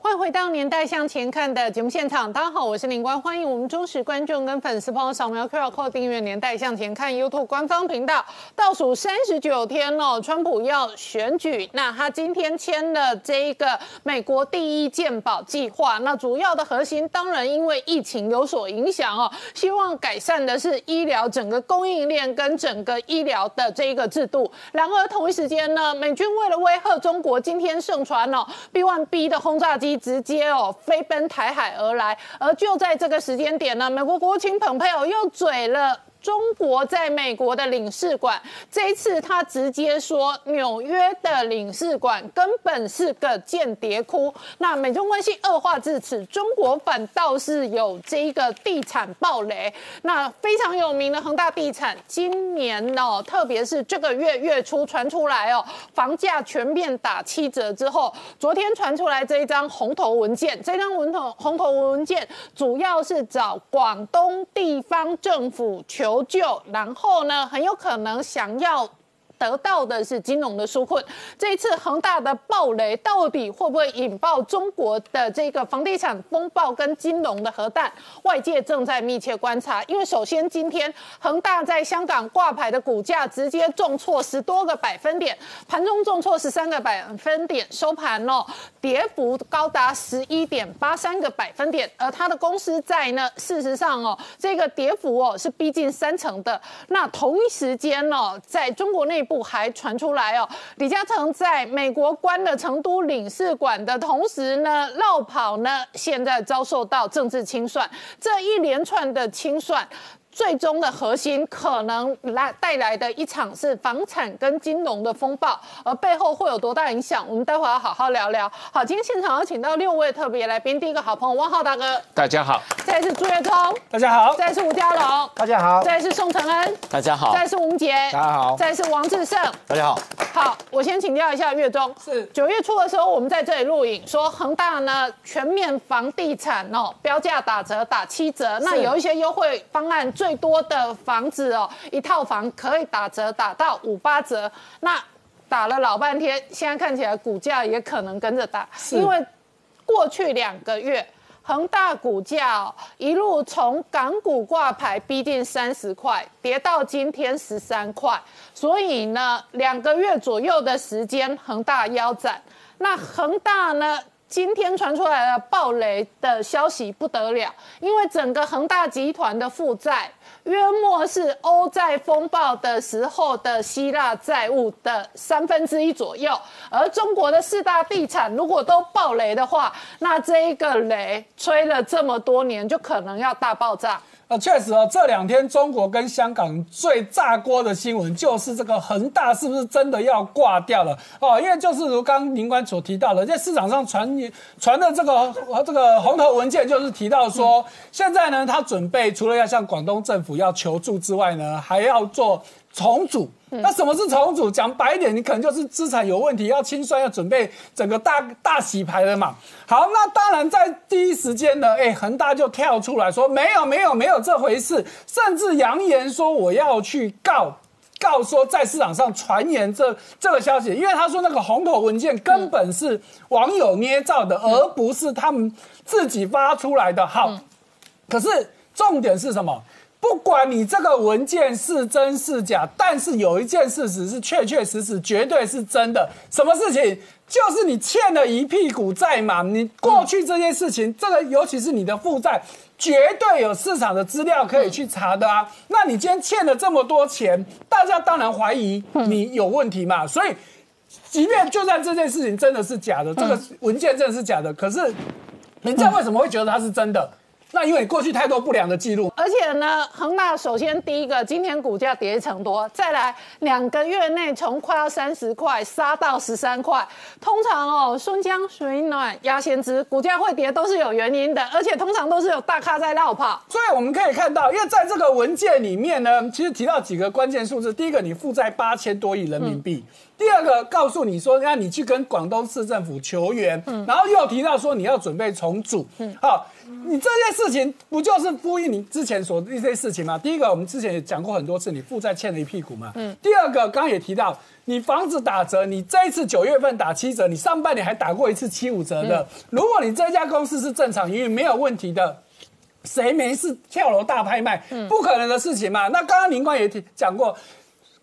欢迎回到《年代向前看》的节目现场，大家好，我是林官，欢迎我们忠实观众跟粉丝朋友扫描 QR Code 订阅《年代向前看》YouTube 官方频道。倒数三十九天了，川普要选举，那他今天签了这一个美国第一健保计划，那主要的核心当然因为疫情有所影响哦，希望改善的是医疗整个供应链跟整个医疗的这一个制度。然而同一时间呢，美军为了威吓中国，今天盛传哦 B1B 的轰炸机。直接哦飞奔台海而来，而就在这个时间点呢，美国国务卿蓬佩奥又嘴了。中国在美国的领事馆，这一次他直接说纽约的领事馆根本是个间谍窟。那美中关系恶化至此，中国反倒是有这一个地产暴雷。那非常有名的恒大地产，今年哦，特别是这个月月初传出来哦，房价全面打七折之后，昨天传出来这一张红头文件，这张文头红头文件主要是找广东地方政府求。求救，然后呢，很有可能想要。得到的是金融的纾困，这一次恒大的暴雷到底会不会引爆中国的这个房地产风暴跟金融的核弹？外界正在密切观察。因为首先今天恒大在香港挂牌的股价直接重挫十多个百分点，盘中重挫十三个百分点，收盘哦跌幅高达十一点八三个百分点。而它的公司债呢，事实上哦这个跌幅哦是逼近三成的。那同一时间哦，在中国内。不还传出来哦，李嘉诚在美国关了成都领事馆的同时呢，绕跑呢，现在遭受到政治清算，这一连串的清算。最终的核心可能来带来的一场是房产跟金融的风暴，而背后会有多大影响？我们待会要好好聊聊。好，今天现场有请到六位特别来宾，第一个好朋友汪浩大哥，大家好；再是朱月聪，大家好；再是吴家龙，大家好；再是宋承恩，大家好；再是吴杰，大家好；再是王志胜，大家好。好，我先请教一下月中，是。九月初的时候，我们在这里录影，说恒大呢全面房地产哦标价打折打七折，那有一些优惠方案，最多的。房子哦，一套房可以打折打到五八折，那打了老半天，现在看起来股价也可能跟着打，因为过去两个月恒大股价一路从港股挂牌逼近三十块，跌到今天十三块，所以呢，两个月左右的时间恒大腰斩，那恒大呢？今天传出来的暴雷的消息不得了，因为整个恒大集团的负债约莫是欧债风暴的时候的希腊债务的三分之一左右，而中国的四大地产如果都爆雷的话，那这一个雷吹了这么多年，就可能要大爆炸。啊，确实啊，这两天中国跟香港最炸锅的新闻就是这个恒大是不是真的要挂掉了哦？因为就是如刚林官所提到的，在市场上传传的这个这个红头文件，就是提到说，现在呢，他准备除了要向广东政府要求助之外呢，还要做。重组，那什么是重组？讲白一点，你可能就是资产有问题，要清算，要准备整个大大洗牌了嘛。好，那当然在第一时间呢，哎，恒大就跳出来说没有，没有，没有这回事，甚至扬言说我要去告告说在市场上传言这这个消息，因为他说那个红头文件根本是网友捏造的，而不是他们自己发出来的。好，可是重点是什么？不管你这个文件是真是假，但是有一件事实是确确实实、绝对是真的。什么事情？就是你欠了一屁股债嘛。你过去这件事情，这个尤其是你的负债，绝对有市场的资料可以去查的啊。那你今天欠了这么多钱，大家当然怀疑你有问题嘛。所以，即便就算这件事情真的是假的，这个文件真的是假的，可是人家为什么会觉得它是真的？那因为过去太多不良的记录，而且呢，恒大首先第一个今天股价跌一成多，再来两个月内从快要三十块杀到十三块。通常哦，松江水暖鸭先知，股价会跌都是有原因的，而且通常都是有大咖在绕跑。所以我们可以看到，因为在这个文件里面呢，其实提到几个关键数字，第一个你负债八千多亿人民币。第二个告诉你说，让你去跟广东市政府求援，嗯然后又提到说你要准备重组。好，你这件事情不就是呼应你之前所一些事情吗？第一个，我们之前也讲过很多次，你负债欠了一屁股嘛。嗯。第二个，刚刚也提到，你房子打折，你这一次九月份打七折，你上半年还打过一次七五折的。如果你这家公司是正常营运没有问题的，谁没事跳楼大拍卖？不可能的事情嘛。那刚刚林官也讲过。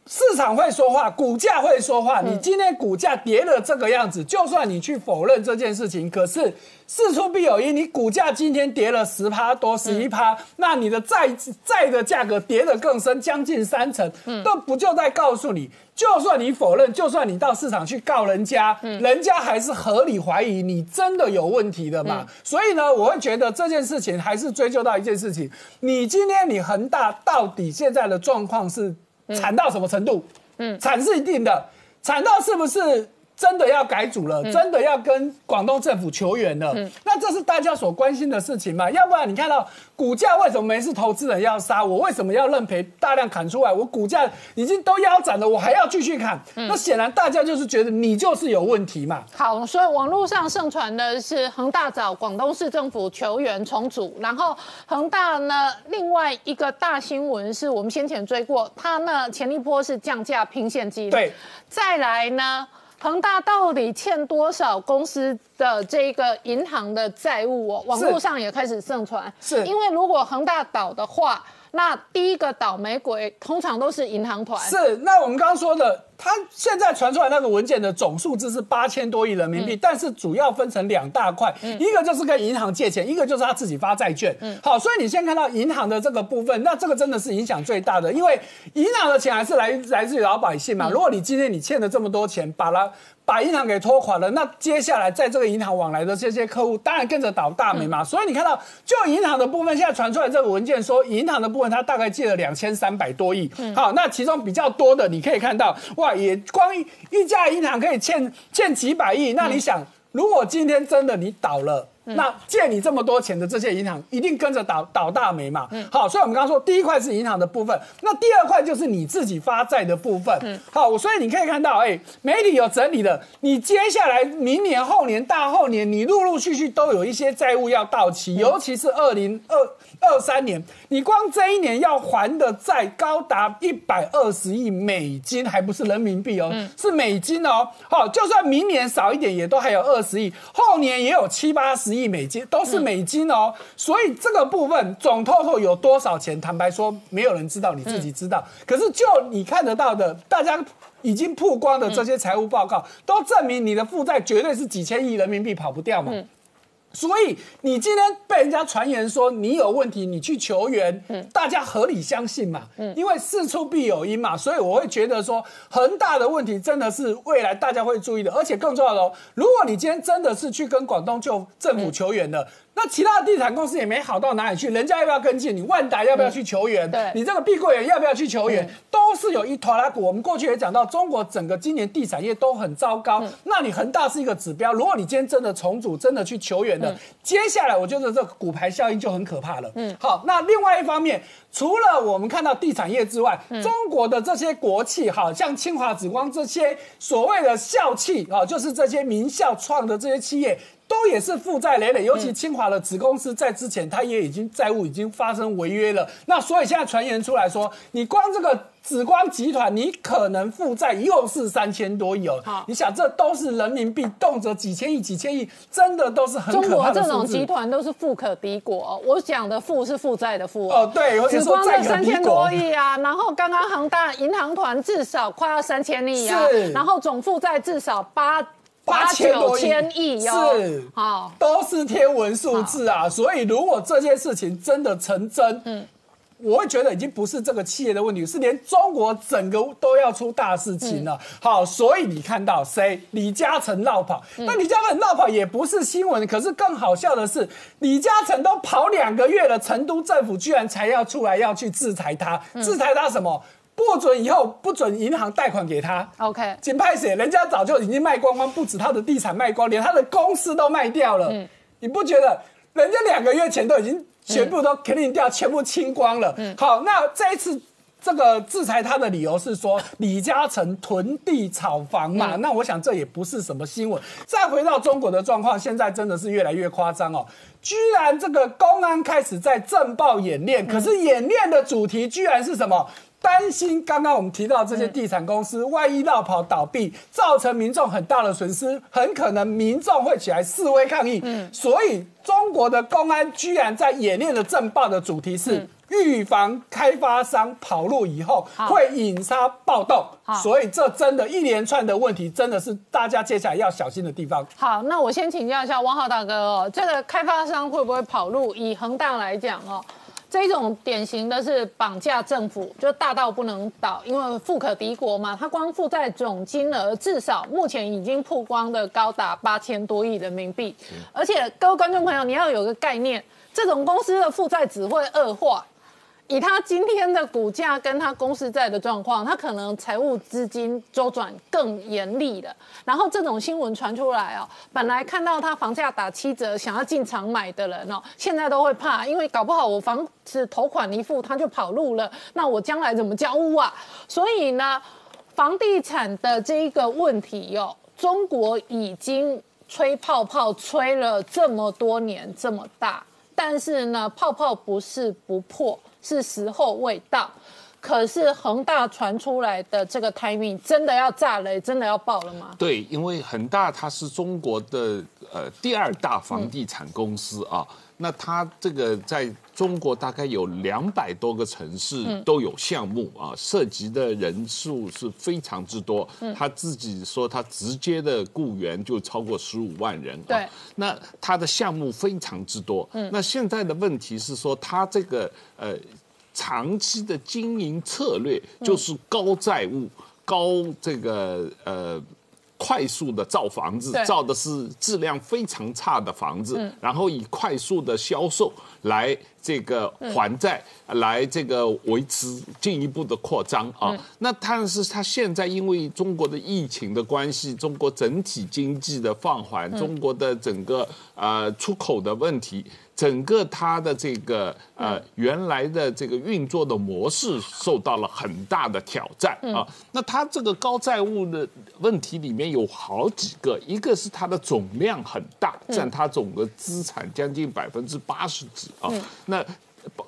市场会说话，股价会说话。你今天股价跌了这个样子，就算你去否认这件事情，可是事出必有因。你股价今天跌了十趴多，十一趴，那你的债债的价格跌得更深，将近三成，都不就在告诉你，就算你否认，就算你到市场去告人家，人家还是合理怀疑你真的有问题的嘛？所以呢，我会觉得这件事情还是追究到一件事情：你今天你恒大到底现在的状况是？惨到什么程度？嗯，惨是一定的，惨到是不是？真的要改组了，真的要跟广东政府求援了。那这是大家所关心的事情嘛？要不然你看到股价为什么没事投资人要杀我？为什么要认赔大量砍出来？我股价已经都腰斩了，我还要继续砍？那显然大家就是觉得你就是有问题嘛。好，所以网络上盛传的是恒大找广东市政府求援重组，然后恒大呢另外一个大新闻是我们先前追过，它呢前一波是降价拼现金，对，再来呢。恒大到底欠多少公司的这个银行的债务哦？网络上也开始盛传，是因为如果恒大倒的话，那第一个倒霉鬼通常都是银行团。是，那我们刚刚说的。他现在传出来那个文件的总数字是八千多亿人民币，但是主要分成两大块，一个就是跟银行借钱，一个就是他自己发债券。好，所以你先看到银行的这个部分，那这个真的是影响最大的，因为银行的钱还是来来自于老百姓嘛。如果你今天你欠了这么多钱，把它把银行给拖垮了，那接下来在这个银行往来的这些客户，当然跟着倒大霉嘛。所以你看到，就银行的部分，现在传出来这个文件说，银行的部分它大概借了两千三百多亿。好，那其中比较多的，你可以看到。也光一一家银行可以欠欠几百亿，那你想，如果今天真的你倒了？那借你这么多钱的这些银行一定跟着倒倒大霉嘛？嗯好，所以我们刚刚说第一块是银行的部分，那第二块就是你自己发债的部分。嗯好，所以你可以看到，哎，媒体有整理的，你接下来明年、后年、大后年，你陆陆续续都有一些债务要到期，尤其是二零二二三年，你光这一年要还的债高达一百二十亿美金，还不是人民币哦，是美金哦。好，就算明年少一点，也都还有二十亿，后年也有七八十。亿美金都是美金哦，所以这个部分总 total 有多少钱？坦白说，没有人知道，你自己知道。可是就你看得到的，大家已经曝光的这些财务报告，都证明你的负债绝对是几千亿人民币跑不掉嘛。所以你今天被人家传言说你有问题，你去求援，大家合理相信嘛？因为事出必有因嘛，所以我会觉得说恒大的问题真的是未来大家会注意的，而且更重要的哦，如果你今天真的是去跟广东就政府求援的。那其他的地产公司也没好到哪里去，人家要不要跟进？你万达要不要去求援？对，你这个碧桂园要不要去求援？都是有一坨拉股。我们过去也讲到，中国整个今年地产业都很糟糕。那你恒大是一个指标，如果你今天真的重组，真的去求援的，接下来我觉得这个股牌效应就很可怕了。嗯，好，那另外一方面，除了我们看到地产业之外，中国的这些国企，好像清华紫光这些所谓的校企啊，就是这些名校创的这些企业。都也是负债累累，尤其清华的子公司在之前，它也已经债务已经发生违约了。那所以现在传言出来说，你光这个紫光集团，你可能负债又是三千多亿哦。你想，这都是人民币，动辄几千亿、几千亿，真的都是很可怕的这种集团都是富可敌国。我讲的富是负债的富哦，对，紫光的三千多亿啊，然后刚刚恒大银行团至少快要三千亿啊，然后总负债至少八。八千多亿。是，好，都是天文数字啊！所以如果这件事情真的成真，嗯，我会觉得已经不是这个企业的问题，是连中国整个都要出大事情了。好，所以你看到谁？李嘉诚绕跑，那李嘉诚绕跑也不是新闻，可是更好笑的是，李嘉诚都跑两个月了，成都政府居然才要出来要去制裁他，制裁他什么？不准以后不准银行贷款给他。OK，紧派写，人家早就已经卖光光，不止他的地产卖光，连他的公司都卖掉了。嗯，你不觉得人家两个月前都已经全部都肯定掉，全部清光了？嗯，好，那这一次这个制裁他的理由是说李嘉诚囤地炒房嘛？那我想这也不是什么新闻。再回到中国的状况，现在真的是越来越夸张哦。居然这个公安开始在政报演练，可是演练的主题居然是什么？担心刚刚我们提到这些地产公司，万一绕跑倒闭，造成民众很大的损失，很可能民众会起来示威抗议。嗯，所以中国的公安居然在演练的政报的主题是预防开发商跑路以后会引发暴动。所以这真的一连串的问题，真的是大家接下来要小心的地方。好，那我先请教一下汪浩大哥哦，这个开发商会不会跑路？以恒大来讲哦。这种典型的是绑架政府，就大到不能倒，因为富可敌国嘛。它光负债总金额至少目前已经曝光的高达八千多亿人民币。而且各位观众朋友，你要有个概念，这种公司的负债只会恶化。以他今天的股价跟他公司债的状况，他可能财务资金周转更严厉了。然后这种新闻传出来哦，本来看到他房价打七折，想要进场买的人哦，现在都会怕，因为搞不好我房子头款一付他就跑路了，那我将来怎么交屋啊？所以呢，房地产的这一个问题哟，中国已经吹泡泡吹了这么多年这么大，但是呢，泡泡不是不破。是时候未到，可是恒大传出来的这个 timing 真的要炸雷，真的要爆了吗？对，因为恒大它是中国的呃第二大房地产公司啊。那他这个在中国大概有两百多个城市都有项目啊，涉及的人数是非常之多。他自己说他直接的雇员就超过十五万人。对，那他的项目非常之多。那现在的问题是说他这个呃长期的经营策略就是高债务、高这个呃。快速的造房子，造的是质量非常差的房子，然后以快速的销售来这个还债，来这个维持进一步的扩张啊。那但是它现在因为中国的疫情的关系，中国整体经济的放缓，中国的整个呃出口的问题。整个它的这个呃原来的这个运作的模式受到了很大的挑战啊。那它这个高债务的问题里面有好几个，一个是它的总量很大，占它总的资产将近百分之八十几啊。那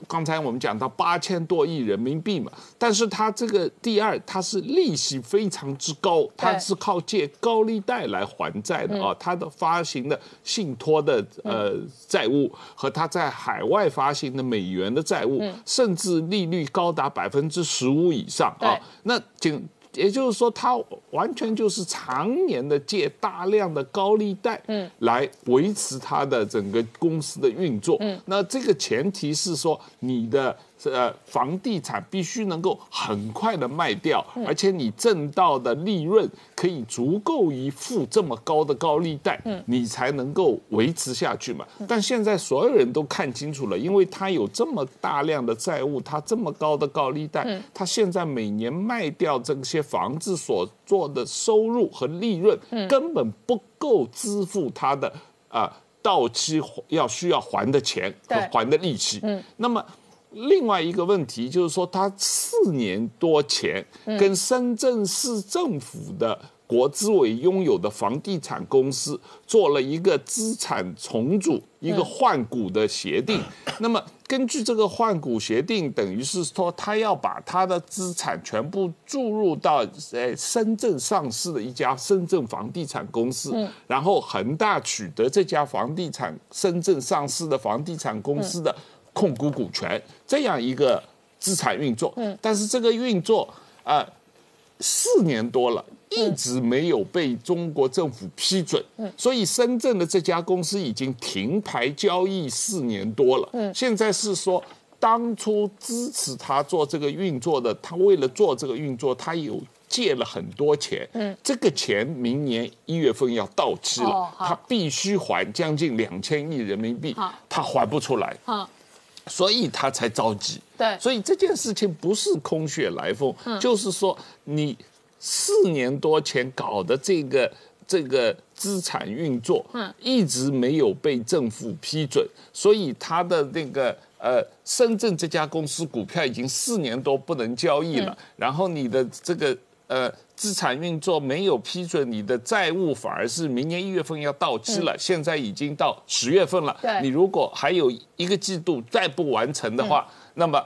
刚才我们讲到八千多亿人民币嘛，但是它这个第二，它是利息非常之高，它是靠借高利贷来还债的啊。它的发行的信托的呃债务和它在海外发行的美元的债务，甚至利率高达百分之十五以上啊。那仅也就是说，他完全就是常年的借大量的高利贷，嗯，来维持他的整个公司的运作。嗯，那这个前提是说你的。呃，房地产必须能够很快的卖掉，而且你挣到的利润可以足够于付这么高的高利贷，你才能够维持下去嘛。但现在所有人都看清楚了，因为他有这么大量的债务，他这么高的高利贷，他现在每年卖掉这些房子所做的收入和利润，根本不够支付他的啊到期要需要还的钱和还的利息。嗯，那么。另外一个问题就是说，他四年多前跟深圳市政府的国资委拥有的房地产公司做了一个资产重组、一个换股的协定。那么，根据这个换股协定，等于是说他要把他的资产全部注入到在深圳上市的一家深圳房地产公司，然后恒大取得这家房地产深圳上市的房地产公司的。控股股权这样一个资产运作，嗯，但是这个运作啊，四年多了，一直没有被中国政府批准，嗯，所以深圳的这家公司已经停牌交易四年多了，嗯，现在是说当初支持他做这个运作的，他为了做这个运作，他有借了很多钱，嗯，这个钱明年一月份要到期了，他必须还将近两千亿人民币，他还不出来，所以他才着急。对，所以这件事情不是空穴来风，就是说你四年多前搞的这个这个资产运作，嗯，一直没有被政府批准，所以他的那个呃深圳这家公司股票已经四年多不能交易了。然后你的这个呃资产运作没有批准，你的债务反而是明年一月份要到期了，现在已经到十月份了。你如果还有一个季度再不完成的话，那么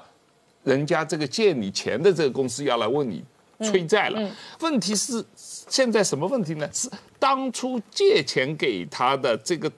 人家这个借你钱的这个公司要来问你催债了。问题是现在什么问题呢？是当初借钱给他的这个。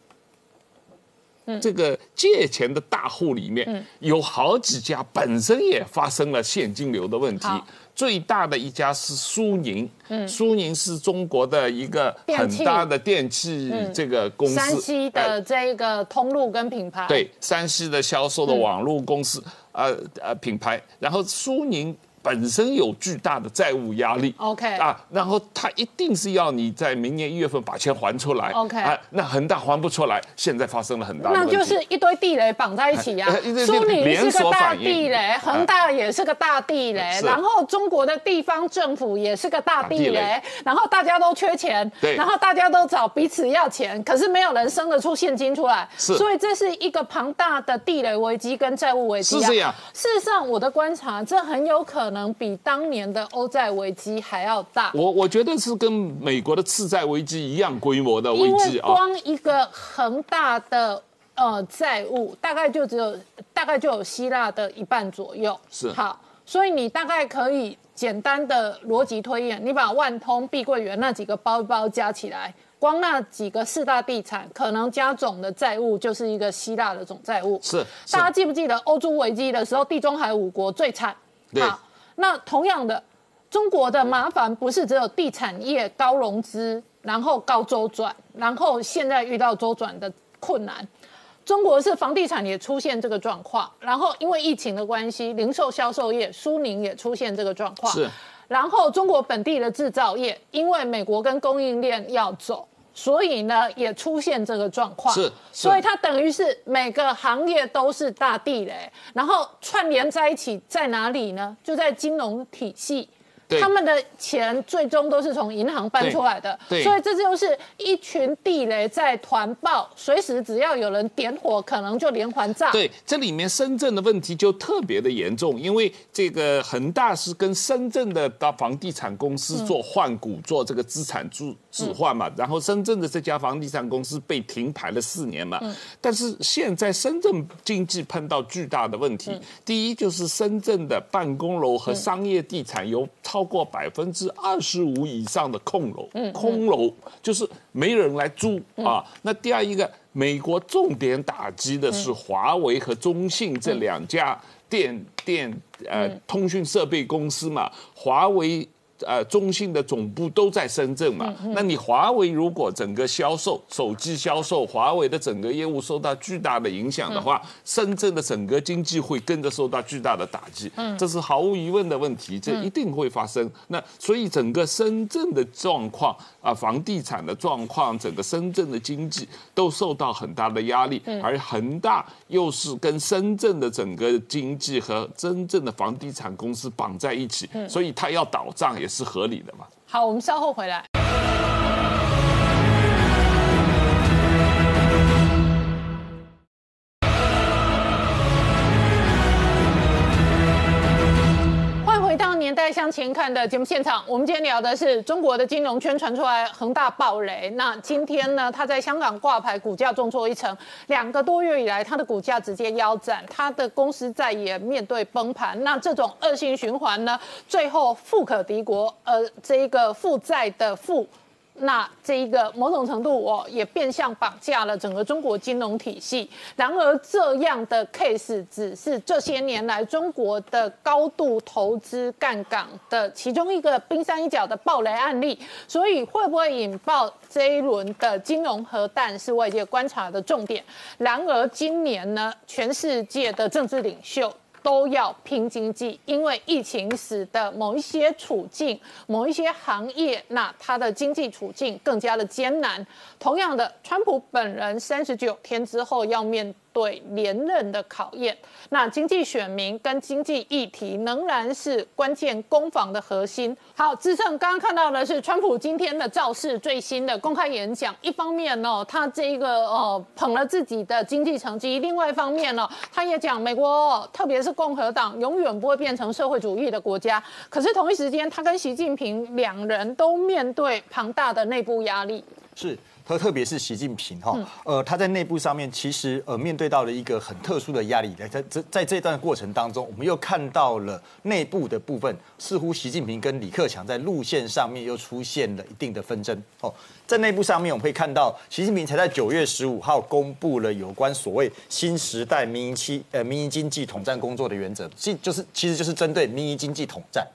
这个借钱的大户里面，有好几家本身也发生了现金流的问题好。最大的一家是苏宁，嗯。苏宁是中国的一个很大的电器这个公司，山西哎的这个通路跟品牌，对，山西的销售的网络公司，呃呃品牌，然后苏宁本身有巨大的债务压力。OK 啊，然后他一定是要你在明年一月份把钱还出来。OK 啊，那恒大还不出来，现在发生了很大的那，就是一堆地雷绑在一起呀、苏宁连是个大地雷，恒大也是个大地雷，是。然后中国的地方政府也是个大地雷地雷，然后大家都缺钱，对。然后大家都找彼此要钱，可是没有人生得出现金出来，是。所以这是一个庞大的地雷危机跟债务危机、啊。是这样。事实上，我的观察，这很有可能比当年的欧债危机还要大。我我觉得是跟美国的次债危机一样规模的危机啊。光一个恒大的呃债务，大概就只有大概就有希腊的一半左右。是好，所以你大概可以简单的逻辑推演，你把万通、碧桂园那几个包一包加起来。光那几个四大地产可能加总的债务就是一个希腊的总债务。是是大家记不记得欧洲危机的时候，地中海五国最惨？对好，那同样的，中国的麻烦不是只有地产业高融资，然后高周转，然后现在遇到周转的困难。中国是房地产也出现这个状况，然后因为疫情的关系，零售销售业苏宁也出现这个状况。是，然后中国本地的制造业，因为美国跟供应链要走，所以呢也出现这个状况。是是所以它等于是每个行业都是大地雷，然后串联在一起在哪里呢？就在金融体系。他们的钱最终都是从银行搬出来的，所以这就是一群地雷在团爆，随时只要有人点火，可能就连环炸。对，这里面深圳的问题就特别的严重，因为这个恒大是跟深圳的大房地产公司做换股，做这个资产置置换嘛，然后深圳的这家房地产公司被停牌了四年嘛，但是现在深圳经济碰到巨大的问题，第一就是深圳的办公楼和商业地产有超过百分之二十五以上的空楼，空楼就是没人来租啊。那第二一个，美国重点打击的是华为和中兴这两家电电呃通讯设备公司嘛，华为。呃，中兴的总部都在深圳嘛，那你华为如果整个销售手机销售，华为的整个业务受到巨大的影响的话，深圳的整个经济会跟着受到巨大的打击，这是毫无疑问的问题，这一定会发生。那所以整个深圳的状况啊，房地产的状况，整个深圳的经济都受到很大的压力，而恒大又是跟深圳的整个经济和真正的房地产公司绑在一起，所以它要倒账也是合理的嘛。好，我们稍后回来。向前看》的节目现场。我们今天聊的是中国的金融圈传出来恒大暴雷。那今天呢，他在香港挂牌，股价重挫一成，两个多月以来，他的股价直接腰斩，他的公司债也面对崩盘。那这种恶性循环呢，最后富可敌国，呃，这一个负债的负。那这一个某种程度哦，也变相绑架了整个中国金融体系。然而，这样的 case 只是这些年来中国的高度投资干港的其中一个冰山一角的暴雷案例。所以，会不会引爆这一轮的金融核弹，是外界观察的重点。然而，今年呢，全世界的政治领袖。都要拼经济，因为疫情使得某一些处境、某一些行业，那它的经济处境更加的艰难。同样的，川普本人三十九天之后要面对连任的考验。那经济选民跟经济议题仍然是关键攻防的核心。好，志胜刚刚看到的是川普今天的造势最新的公开演讲，一方面呢，他这个呃捧了自己的经济成绩，另外一方面呢，他也讲美国特别是共和党永远不会变成社会主义的国家。可是同一时间，他跟习近平两人都面对庞大的内部压力。是。特特别是习近平哈，呃，他在内部上面其实呃面对到了一个很特殊的压力，在在这在这段过程当中，我们又看到了内部的部分，似乎习近平跟李克强在路线上面又出现了一定的纷争哦。在内部上面，我们会看到习近平才在九月十五号公布了有关所谓新时代民营期呃民营经济统战工作的原则，其就是其实就是针对民营经济统战。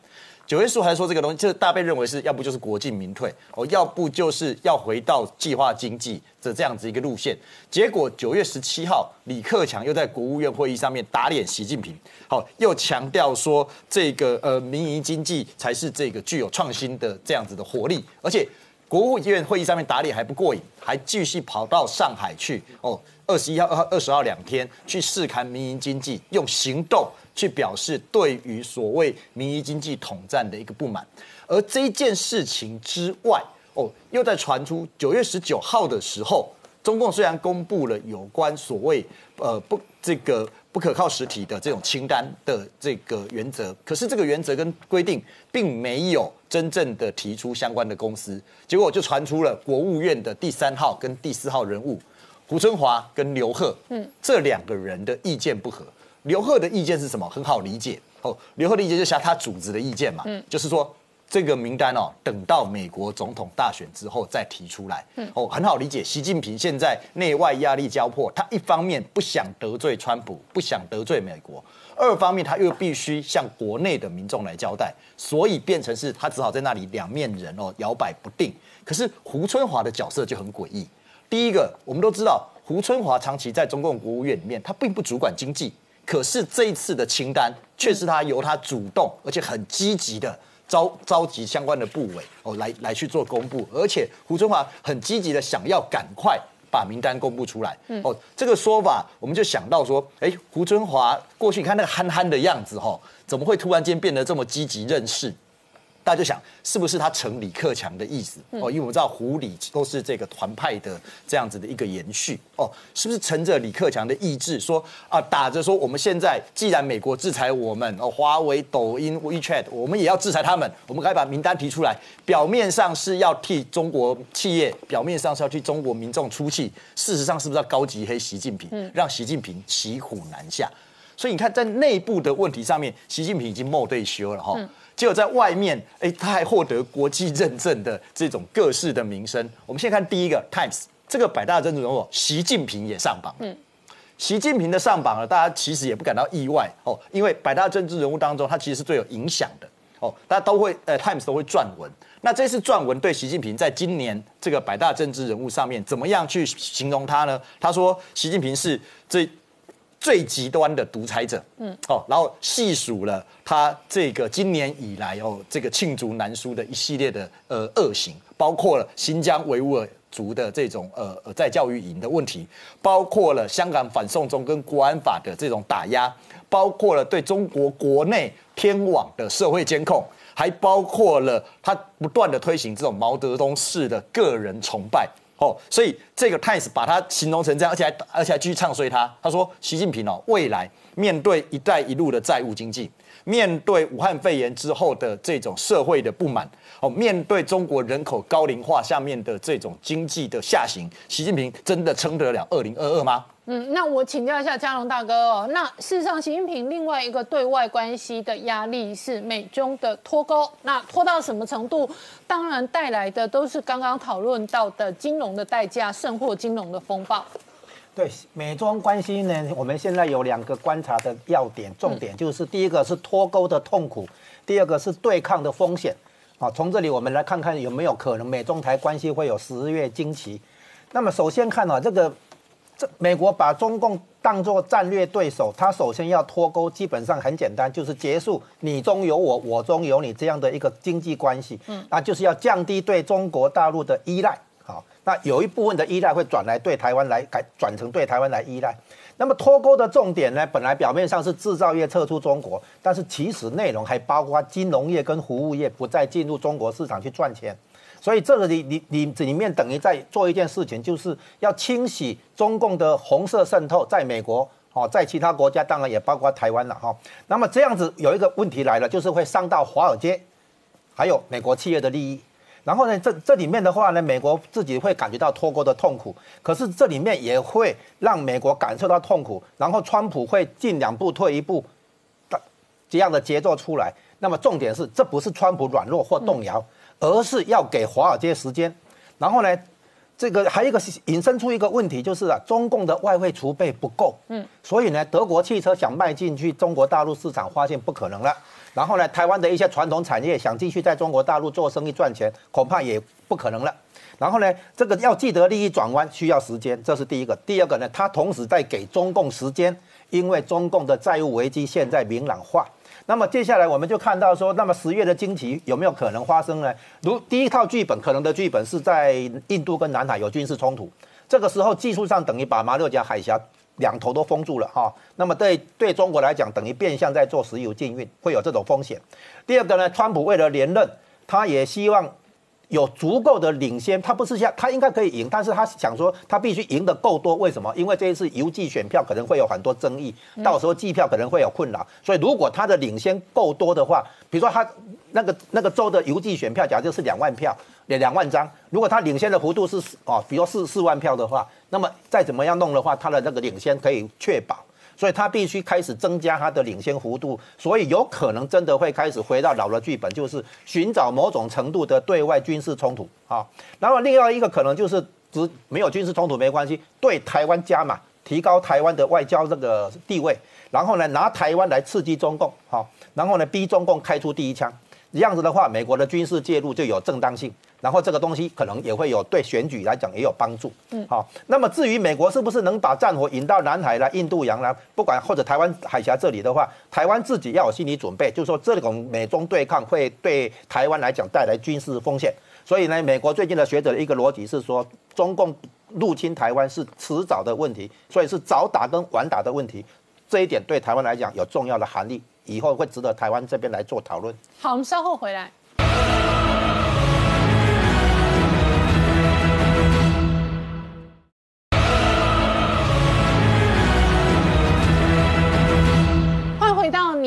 九月初还说这个东西，这大被认为是要不就是国进民退哦，要不就是要回到计划经济的这样子一个路线。结果九月十七号，李克强又在国务院会议上面打脸习近平，好，又强调说这个呃民营经济才是这个具有创新的这样子的活力，而且国务院会议上面打脸还不过瘾，还继续跑到上海去哦，二十一号、二二十号两天去试看民营经济，用行动。去表示对于所谓民营经济统战的一个不满，而这件事情之外，哦，又在传出九月十九号的时候，中共虽然公布了有关所谓呃不这个不可靠实体的这种清单的这个原则，可是这个原则跟规定并没有真正的提出相关的公司，结果就传出了国务院的第三号跟第四号人物胡春华跟刘鹤，嗯，这两个人的意见不合。刘鹤的意见是什么？很好理解哦。刘鹤的意见就是他组织的意见嘛，嗯，就是说这个名单哦，等到美国总统大选之后再提出来，嗯，哦，很好理解。习近平现在内外压力交迫，他一方面不想得罪川普，不想得罪美国，二方面他又必须向国内的民众来交代，所以变成是他只好在那里两面人哦，摇摆不定。可是胡春华的角色就很诡异。第一个，我们都知道胡春华长期在中共国务院里面，他并不主管经济。可是这一次的清单却是他由他主动，而且很积极的召召集相关的部委哦，来来去做公布，而且胡春华很积极的想要赶快把名单公布出来。哦，这个说法我们就想到说，哎，胡春华过去你看那个憨憨的样子哈，怎么会突然间变得这么积极认识？大家就想，是不是他成李克强的意思哦？因为我们知道胡李都是这个团派的这样子的一个延续哦，是不是乘着李克强的意志说啊，打着说我们现在既然美国制裁我们哦，华为、抖音、WeChat，我们也要制裁他们，我们可以把名单提出来，表面上是要替中国企业，表面上是要替中国民众出气，事实上是不是要高级黑习近平，让习近平骑虎难下？所以你看，在内部的问题上面，习近平已经莫对修了哈。结果在外面，哎，他还获得国际认证的这种各式的名声。我们先看第一个《Times》这个百大政治人物，习近平也上榜。嗯，习近平的上榜了，大家其实也不感到意外哦，因为百大政治人物当中，他其实是最有影响的哦，大家都会呃，《Times》都会撰文。那这次撰文对习近平在今年这个百大政治人物上面，怎么样去形容他呢？他说，习近平是这。最极端的独裁者，嗯，哦，然后细数了他这个今年以来哦，这个罄竹难书的一系列的呃恶行，包括了新疆维吾尔族的这种呃呃在教育营的问题，包括了香港反送中跟国安法的这种打压，包括了对中国国内天网的社会监控，还包括了他不断的推行这种毛泽东式的个人崇拜。哦，所以这个 Times 把它形容成这样，而且还而且还继续唱衰他。他说，习近平哦，未来面对“一带一路”的债务经济，面对武汉肺炎之后的这种社会的不满，哦，面对中国人口高龄化下面的这种经济的下行，习近平真的撑得了二零二二吗？嗯，那我请教一下嘉龙大哥哦。那事实上，习近平另外一个对外关系的压力是美中的脱钩。那脱到什么程度？当然带来的都是刚刚讨论到的金融的代价，甚或金融的风暴。对美中关系呢，我们现在有两个观察的要点，重点就是第一个是脱钩的痛苦，第二个是对抗的风险。好，从这里我们来看看有没有可能美中台关系会有十月惊奇。那么首先看啊，这个。这美国把中共当作战略对手，他首先要脱钩，基本上很简单，就是结束你中有我，我中有你这样的一个经济关系。嗯，那就是要降低对中国大陆的依赖。好，那有一部分的依赖会转来对台湾来改转成对台湾来依赖。那么脱钩的重点呢，本来表面上是制造业撤出中国，但是其实内容还包括金融业跟服务业不再进入中国市场去赚钱。所以这个里里里里面等于在做一件事情，就是要清洗中共的红色渗透，在美国哦，在其他国家当然也包括台湾了哈。那么这样子有一个问题来了，就是会伤到华尔街，还有美国企业的利益。然后呢，这这里面的话呢，美国自己会感觉到脱钩的痛苦，可是这里面也会让美国感受到痛苦。然后川普会进两步退一步，这样的节奏出来。那么重点是，这不是川普软弱或动摇，而是要给华尔街时间。然后呢，这个还有一个引申出一个问题，就是啊，中共的外汇储备不够。嗯，所以呢，德国汽车想迈进去中国大陆市场，发现不可能了。然后呢，台湾的一些传统产业想继续在中国大陆做生意赚钱，恐怕也不可能了。然后呢，这个要记得利益转弯需要时间，这是第一个。第二个呢，它同时在给中共时间，因为中共的债务危机现在明朗化。那么接下来我们就看到说，那么十月的惊奇有没有可能发生呢？如第一套剧本，可能的剧本是在印度跟南海有军事冲突，这个时候技术上等于把马六甲海峡。两头都封住了哈，那么对对中国来讲，等于变相在做石油禁运，会有这种风险。第二个呢，川普为了连任，他也希望有足够的领先，他不是像他应该可以赢，但是他想说他必须赢得够多。为什么？因为这一次邮寄选票可能会有很多争议，到时候计票可能会有困扰。所以如果他的领先够多的话，比如说他那个那个州的邮寄选票，假设是两万票。两万张，如果他领先的幅度是哦，比如四四万票的话，那么再怎么样弄的话，他的那个领先可以确保，所以他必须开始增加他的领先幅度，所以有可能真的会开始回到老的剧本，就是寻找某种程度的对外军事冲突啊。然后另外一个可能就是只没有军事冲突没关系，对台湾加码，提高台湾的外交这个地位，然后呢拿台湾来刺激中共，好，然后呢逼中共开出第一枪，这样子的话，美国的军事介入就有正当性。然后这个东西可能也会有对选举来讲也有帮助，嗯，好。那么至于美国是不是能把战火引到南海来、印度洋来，不管或者台湾海峡这里的话，台湾自己要有心理准备，就是说这种美中对抗会对台湾来讲带来军事风险。所以呢，美国最近的学者的一个逻辑是说，中共入侵台湾是迟早的问题，所以是早打跟晚打的问题。这一点对台湾来讲有重要的含义，以后会值得台湾这边来做讨论。好，我们稍后回来。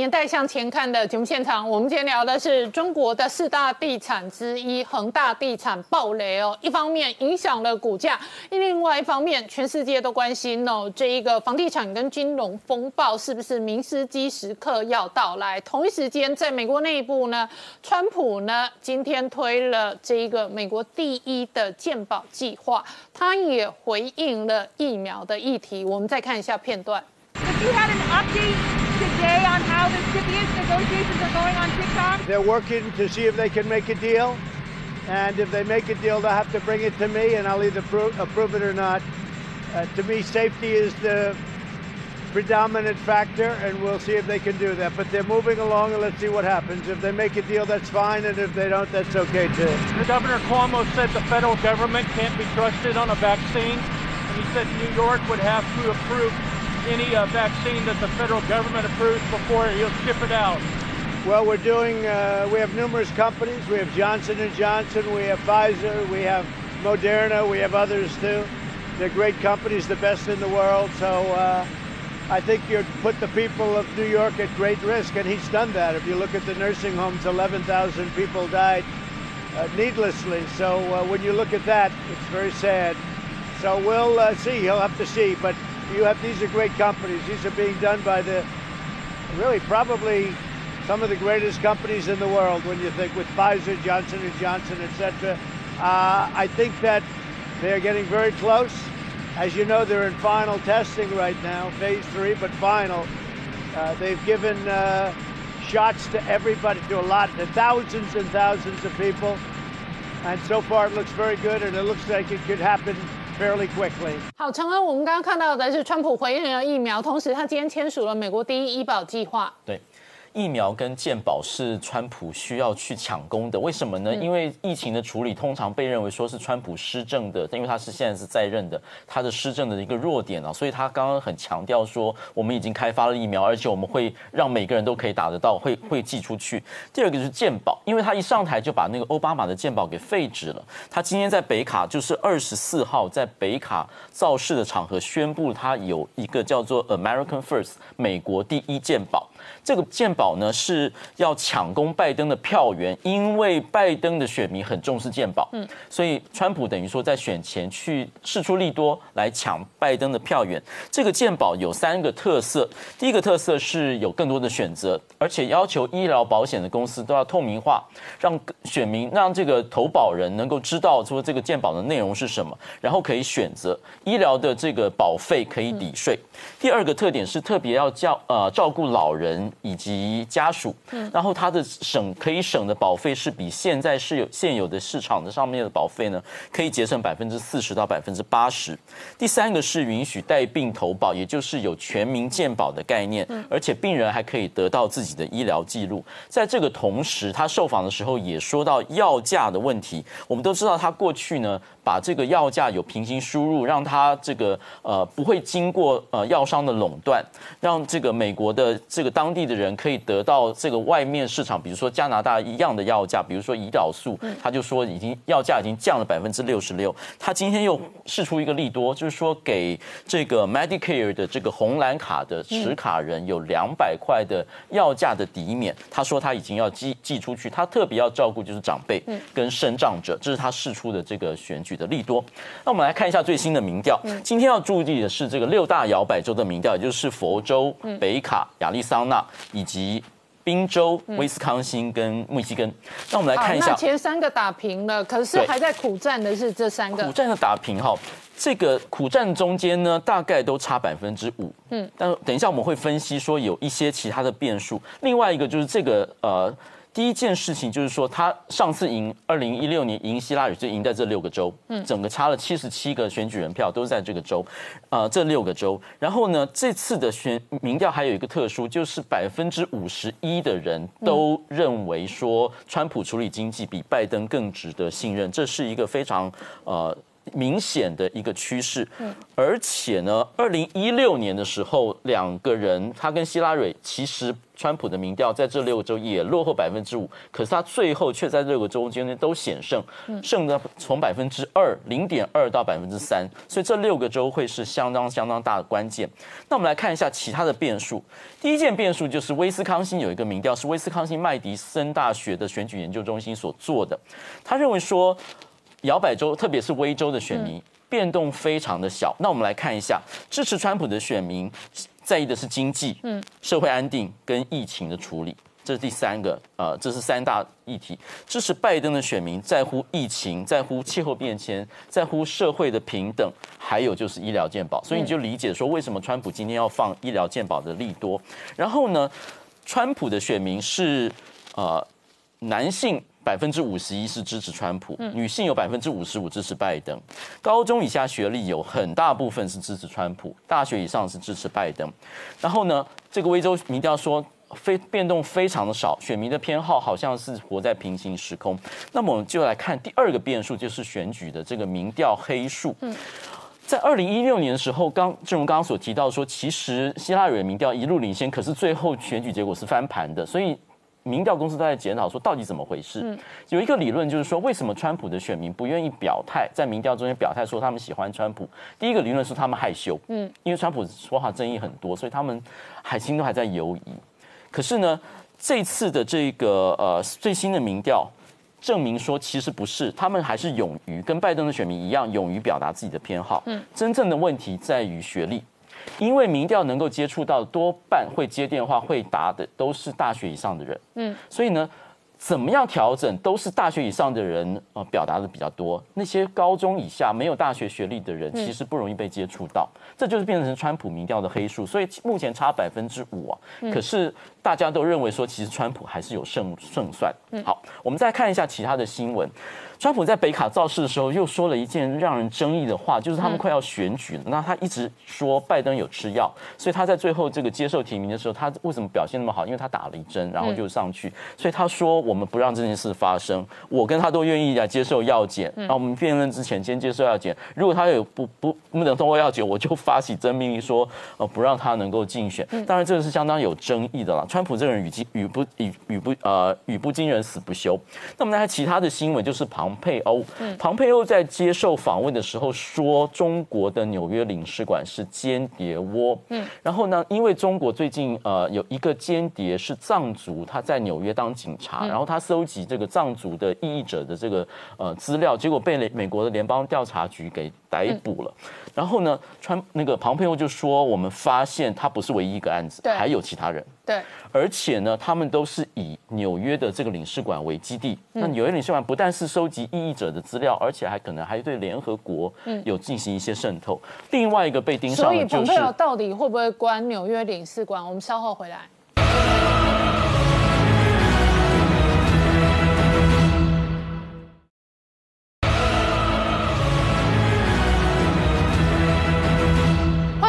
年代向前看的节目现场，我们今天聊的是中国的四大地产之一恒大地产暴雷哦。一方面影响了股价，另外一方面，全世界都关心哦，这一个房地产跟金融风暴是不是明斯基时刻要到来？同一时间，在美国内部呢，川普呢今天推了这一个美国第一的健保计划，他也回应了疫苗的议题。我们再看一下片段。Today on how the CFIUS negotiations are going on TikTok? They're working to see if they can make a deal. And if they make a deal, they'll have to bring it to me, and I'll either pro- approve it or not. Uh, to me, safety is the predominant factor, and we'll see if they can do that. But they're moving along, and let's see what happens. If they make a deal, that's fine, and if they don't, that's okay too. The Governor Cuomo said the federal government can't be trusted on a vaccine, and he said New York would have to approve any uh, vaccine that the federal government approves before he'll ship it out? Well, we're doing. Uh, we have numerous companies. We have Johnson and Johnson. We have Pfizer. We have Moderna. We have others too. They're great companies, the best in the world. So uh, I think you put the people of New York at great risk, and he's done that. If you look at the nursing homes, 11,000 people died uh, needlessly. So uh, when you look at that, it's very sad. So we'll uh, see. He'll have to see, but you have these are great companies. These are being done by the really probably some of the greatest companies in the world when you think with Pfizer, Johnson and Johnson, etc. Uh, I think that they're getting very close. As you know, they're in final testing right now, phase three, but final. Uh, they've given uh, shots to everybody, to a lot, to thousands and thousands of people. And so far, it looks very good, and it looks like it could happen fairly quickly. 好，陈恩，我们刚刚看到的是川普回应了疫苗，同时他今天签署了美国第一医保计划。对，疫苗跟健保是川普需要去抢攻的，为什么呢？因为疫情的处理通常被认为说是川普施政的，因为他是现在是在任的，他的施政的一个弱点啊，所以他刚刚很强调说，我们已经开发了疫苗，而且我们会让每个人都可以打得到，会 会寄出去。第二个就是健保，因为他一上台就把那个奥巴马的健保给废止了。他今天在北卡，就是二十四号在北卡造势的场合宣布，他有一个叫做 American First 美国第一健保。这个鉴宝呢是要抢攻拜登的票源，因为拜登的选民很重视鉴宝，嗯，所以川普等于说在选前去试出利多来抢拜登的票源。这个鉴宝有三个特色，第一个特色是有更多的选择，而且要求医疗保险的公司都要透明化，让选民让这个投保人能够知道说这个鉴宝的内容是什么，然后可以选择医疗的这个保费可以抵税。第二个特点是特别要照呃照顾老人。以及家属，然后它的省可以省的保费是比现在是有现有的市场的上面的保费呢，可以节省百分之四十到百分之八十。第三个是允许带病投保，也就是有全民健保的概念，而且病人还可以得到自己的医疗记录。在这个同时，他受访的时候也说到药价的问题。我们都知道他过去呢。把这个药价有平行输入，让他这个呃不会经过呃药商的垄断，让这个美国的这个当地的人可以得到这个外面市场，比如说加拿大一样的药价，比如说胰岛素，他就说已经药价已经降了百分之六十六。他今天又试出一个利多，就是说给这个 Medicare 的这个红蓝卡的持卡人有两百块的药价的抵免。他说他已经要寄寄出去，他特别要照顾就是长辈跟生长者，这是他试出的这个选举。举的利多，那我们来看一下最新的民调。今天要注意的是这个六大摇摆州的民调，也就是佛州、北卡、亚利桑那以及宾州、威斯康星跟密西根。那我们来看一下，前三个打平了，可是还在苦战的是这三个。苦战的打平哈，这个苦战中间呢，大概都差百分之五。嗯，但等一下我们会分析说有一些其他的变数。另外一个就是这个呃。第一件事情就是说，他上次赢二零一六年赢希拉里就赢在这六个州，嗯，整个差了七十七个选举人票，都是在这个州，呃，这六个州。然后呢，这次的选民调还有一个特殊，就是百分之五十一的人都认为说，川普处理经济比拜登更值得信任，这是一个非常呃明显的一个趋势。嗯，而且呢，二零一六年的时候，两个人他跟希拉蕊其实。川普的民调在这六个州也落后百分之五，可是他最后却在六个州间都险胜，胜的从百分之二零点二到百分之三，所以这六个州会是相当相当大的关键。那我们来看一下其他的变数。第一件变数就是威斯康星有一个民调是威斯康星麦迪森大学的选举研究中心所做的，他认为说摇摆州特别是威州的选民变动非常的小。那我们来看一下支持川普的选民。在意的是经济、嗯，社会安定跟疫情的处理，这是第三个，呃，这是三大议题。支持拜登的选民在乎疫情，在乎气候变迁，在乎社会的平等，还有就是医疗健保。所以你就理解说，为什么川普今天要放医疗健保的利多。然后呢，川普的选民是呃男性。百分之五十一是支持川普，女性有百分之五十五支持拜登，高中以下学历有很大部分是支持川普，大学以上是支持拜登。然后呢，这个威州民调说非变动非常的少，选民的偏好好像是活在平行时空。那么我们就来看第二个变数，就是选举的这个民调黑数。在二零一六年的时候，刚正如刚刚所提到说，其实希拉里民调一路领先，可是最后选举结果是翻盘的，所以。民调公司都在检讨说，到底怎么回事？有一个理论就是说，为什么川普的选民不愿意表态，在民调中间表态说他们喜欢川普？第一个理论是他们害羞，嗯，因为川普说话争议很多，所以他们海心都还在犹疑。可是呢，这次的这个呃最新的民调证明说，其实不是，他们还是勇于跟拜登的选民一样，勇于表达自己的偏好。嗯，真正的问题在于学历。因为民调能够接触到多半会接电话会答的都是大学以上的人，嗯，所以呢，怎么样调整都是大学以上的人呃表达的比较多，那些高中以下没有大学学历的人其实不容易被接触到，这就是变成川普民调的黑数，所以目前差百分之五啊，可是大家都认为说其实川普还是有胜胜算。好，我们再看一下其他的新闻。川普在北卡造势的时候又说了一件让人争议的话，就是他们快要选举了，那他一直说拜登有吃药，所以他在最后这个接受提名的时候，他为什么表现那么好？因为他打了一针，然后就上去，所以他说我们不让这件事发生，我跟他都愿意来接受药检，然后我们辩论之前先接受药检，如果他有不不不能通过药检，我就发起真命令说，呃不让他能够竞选。当然这个是相当有争议的了。川普这个人语惊语不语语不呃语不惊人死不休。那么呢，其他的新闻就是庞佩欧，庞佩欧在接受访问的时候说，中国的纽约领事馆是间谍窝。嗯，然后呢，因为中国最近呃有一个间谍是藏族，他在纽约当警察，然后他搜集这个藏族的异议者的这个呃资料，结果被美美国的联邦调查局给逮捕了。然后呢，川那个庞佩欧就说，我们发现他不是唯一一个案子，对还有其他人。对，而且呢，他们都是以纽约的这个领事馆为基地。嗯那纽约领事馆不但是收集异议者的资料，而且还可能还对联合国有进行一些渗透。另外一个被盯上嗯所以的就是蓬佩奥到底会不会关纽约领事馆？我们稍后回来。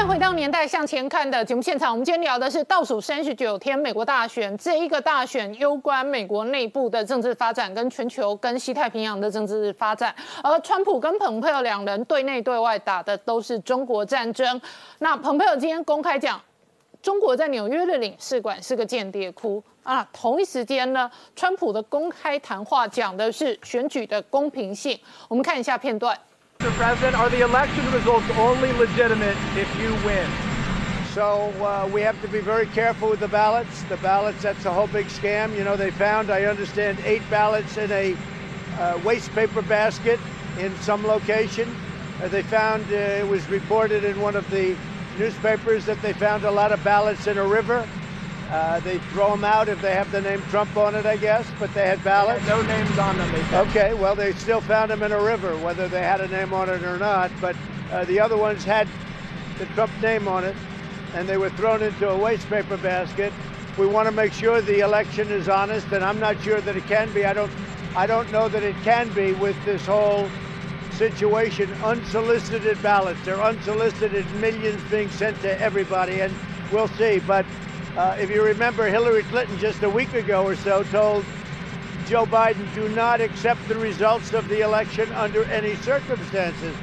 回到《年代向前看》的节目现场。我们今天聊的是倒数三十九天美国大选，这一个大选攸关美国内部的政治发展，跟全球、跟西太平洋的政治发展。而川普跟蓬佩奥两人对内对外打的都是中国战争。那蓬佩奥今天公开讲，中国在纽约的领事馆是个间谍窟啊。同一时间呢，川普的公开谈话讲的是选举的公平性。我们看一下片段。Mr. President, are the election results only legitimate if you win? So uh, we have to be very careful with the ballots. The ballots, that's a whole big scam. You know, they found, I understand, eight ballots in a uh, waste paper basket in some location. Uh, they found, uh, it was reported in one of the newspapers that they found a lot of ballots in a river. Uh, they throw them out if they have the name Trump on it, I guess, but they had ballots. No names on them, they. Okay, well, they still found them in a river, whether they had a name on it or not. But uh, the other ones had the Trump name on it, and they were thrown into a waste paper basket. We want to make sure the election is honest, and I'm not sure that it can be. I don't, I don't know that it can be with this whole situation. Unsolicited ballots, they're unsolicited, millions being sent to everybody, and we'll see. But uh, if you remember, Hillary Clinton just a week ago or so told Joe Biden, do not accept the results of the election under any circumstances.